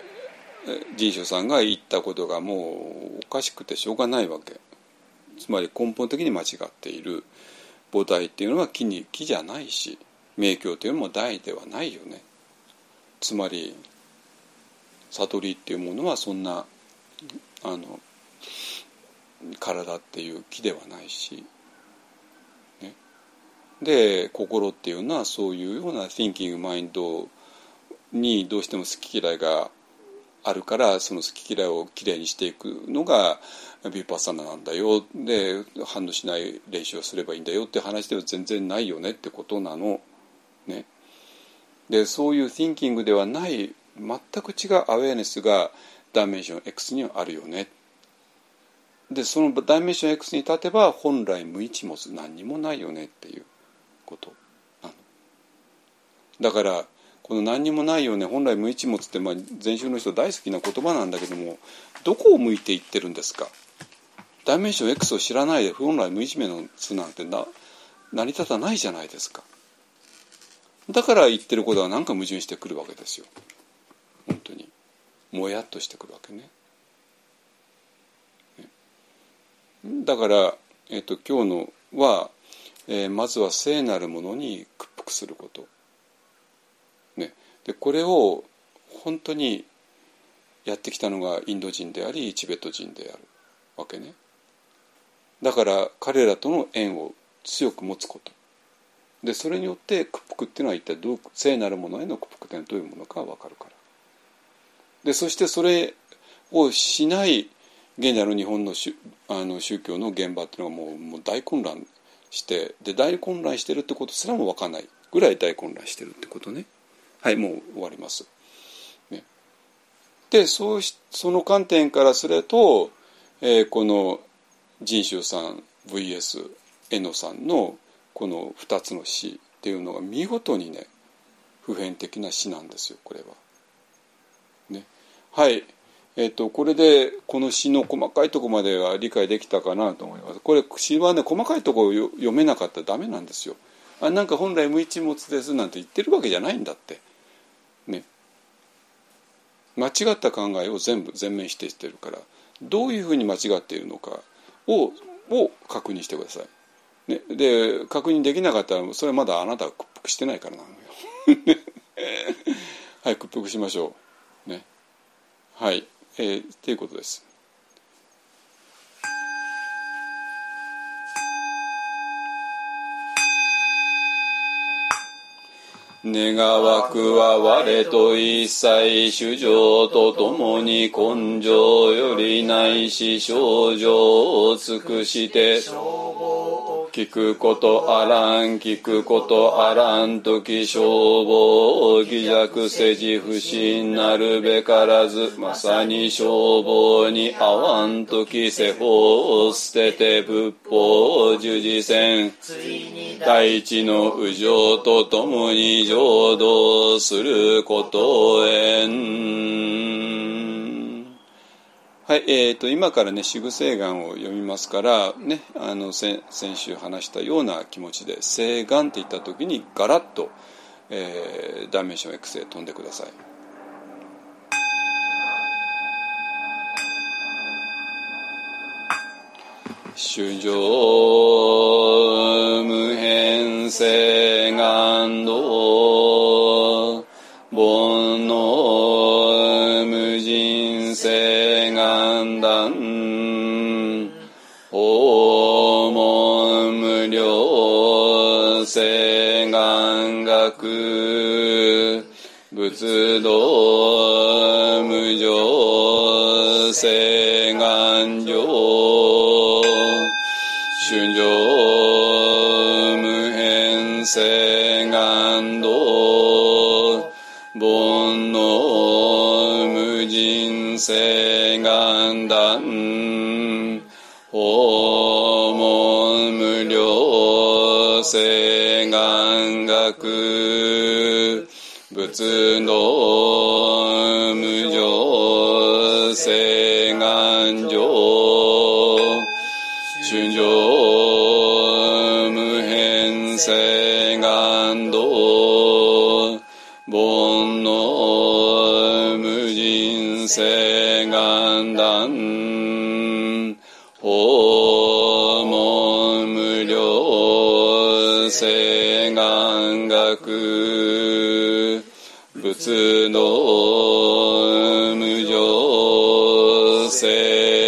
ジーシュさんが言ったことがもうおかしくてしょうがないわけ。つまり根本的に間違っている。母体っていうのは木に木じゃないし名教というのも大ではないよね。つまり悟りっていうものはそんなあの体っていう木ではないし、で心っていうのはそういうような thinking マインドにどうしても好き嫌いがあるからその好き嫌いをきれいにしていくのがビューパッサナなんだよ。で反応しない練習をすればいいんだよって話では全然ないよねってことなの。ね、でそういう thinking ではない全く違うアウェアネスがダイメンション X にはあるよね。でそのダイメンション X に立てば本来無一物何にもないよねっていう。ことなの。だからこの何にもないよね本来無一物って、まあ、禅宗の人大好きな言葉なんだけどもどこを向いていってるんですか？ダイメンション X を知らないで本来無一物なんてな成り立たないじゃないですか。だから言ってることは何か矛盾してくるわけですよ。本当に。もやっとしてくるわけね。だから、えーと、今日のは、えー、まずは聖なるものに屈服すること、ね、でこれを本当にやってきたのがインド人でありチベット人であるわけね。だから彼らとの縁を強く持つこと。でそれによって屈服っていうのは一体どう聖なるものへの屈服というのはどういうものか分かるから。でそしてそれをしない現在の日本の宗あの宗教の現場っていうのがもうもう大混乱してで大混乱してるってことすらも分かんないぐらい大混乱してるってことねはいもう終わります。ね、でそうしその観点からすると、えーこの仁宗さん VS 江野さんのこの2つの詩っていうのが見事にね普遍的な詩なんですよこれは。ね、はいえっとこれでこの詩の細かいとこまでは理解できたかなと思います。これ詩はね細かいところを読めなかったらダメなんですよ。あなんか本来無一物ですなんて言ってるわけじゃないんだって。ね。間違った考えを全部全面否定してるからどういうふうに間違っているのかをを確認してください。ね、で確認できなかったらそれはまだあなたは屈服してないからなのよ。[LAUGHS] はい屈服しましょう。ね。はい。えー、っていうことです。願わくは我と一切主情とともに根性よりないし症状を尽くして聞くことあらん聞くことあらん時消防を偽弱せじ不信なるべからずまさに消防に合わん時世法を捨てて仏法を従事せん。ついに大地の右上とともに浄土することへん。はい、えー、と今からね「四具聖願」を読みますから、ね、あの先先週話したような気持ちで「聖願」って言った時にガラッと、えーダイメンション X へ飛んでください。主上無変性願道仏道無常性願上春上無変性願道煩悩無人性願断訪問無料性願学仏道無常性願上春上無変性願道煩悩無人性願断訪問無料性願学仏の無常性。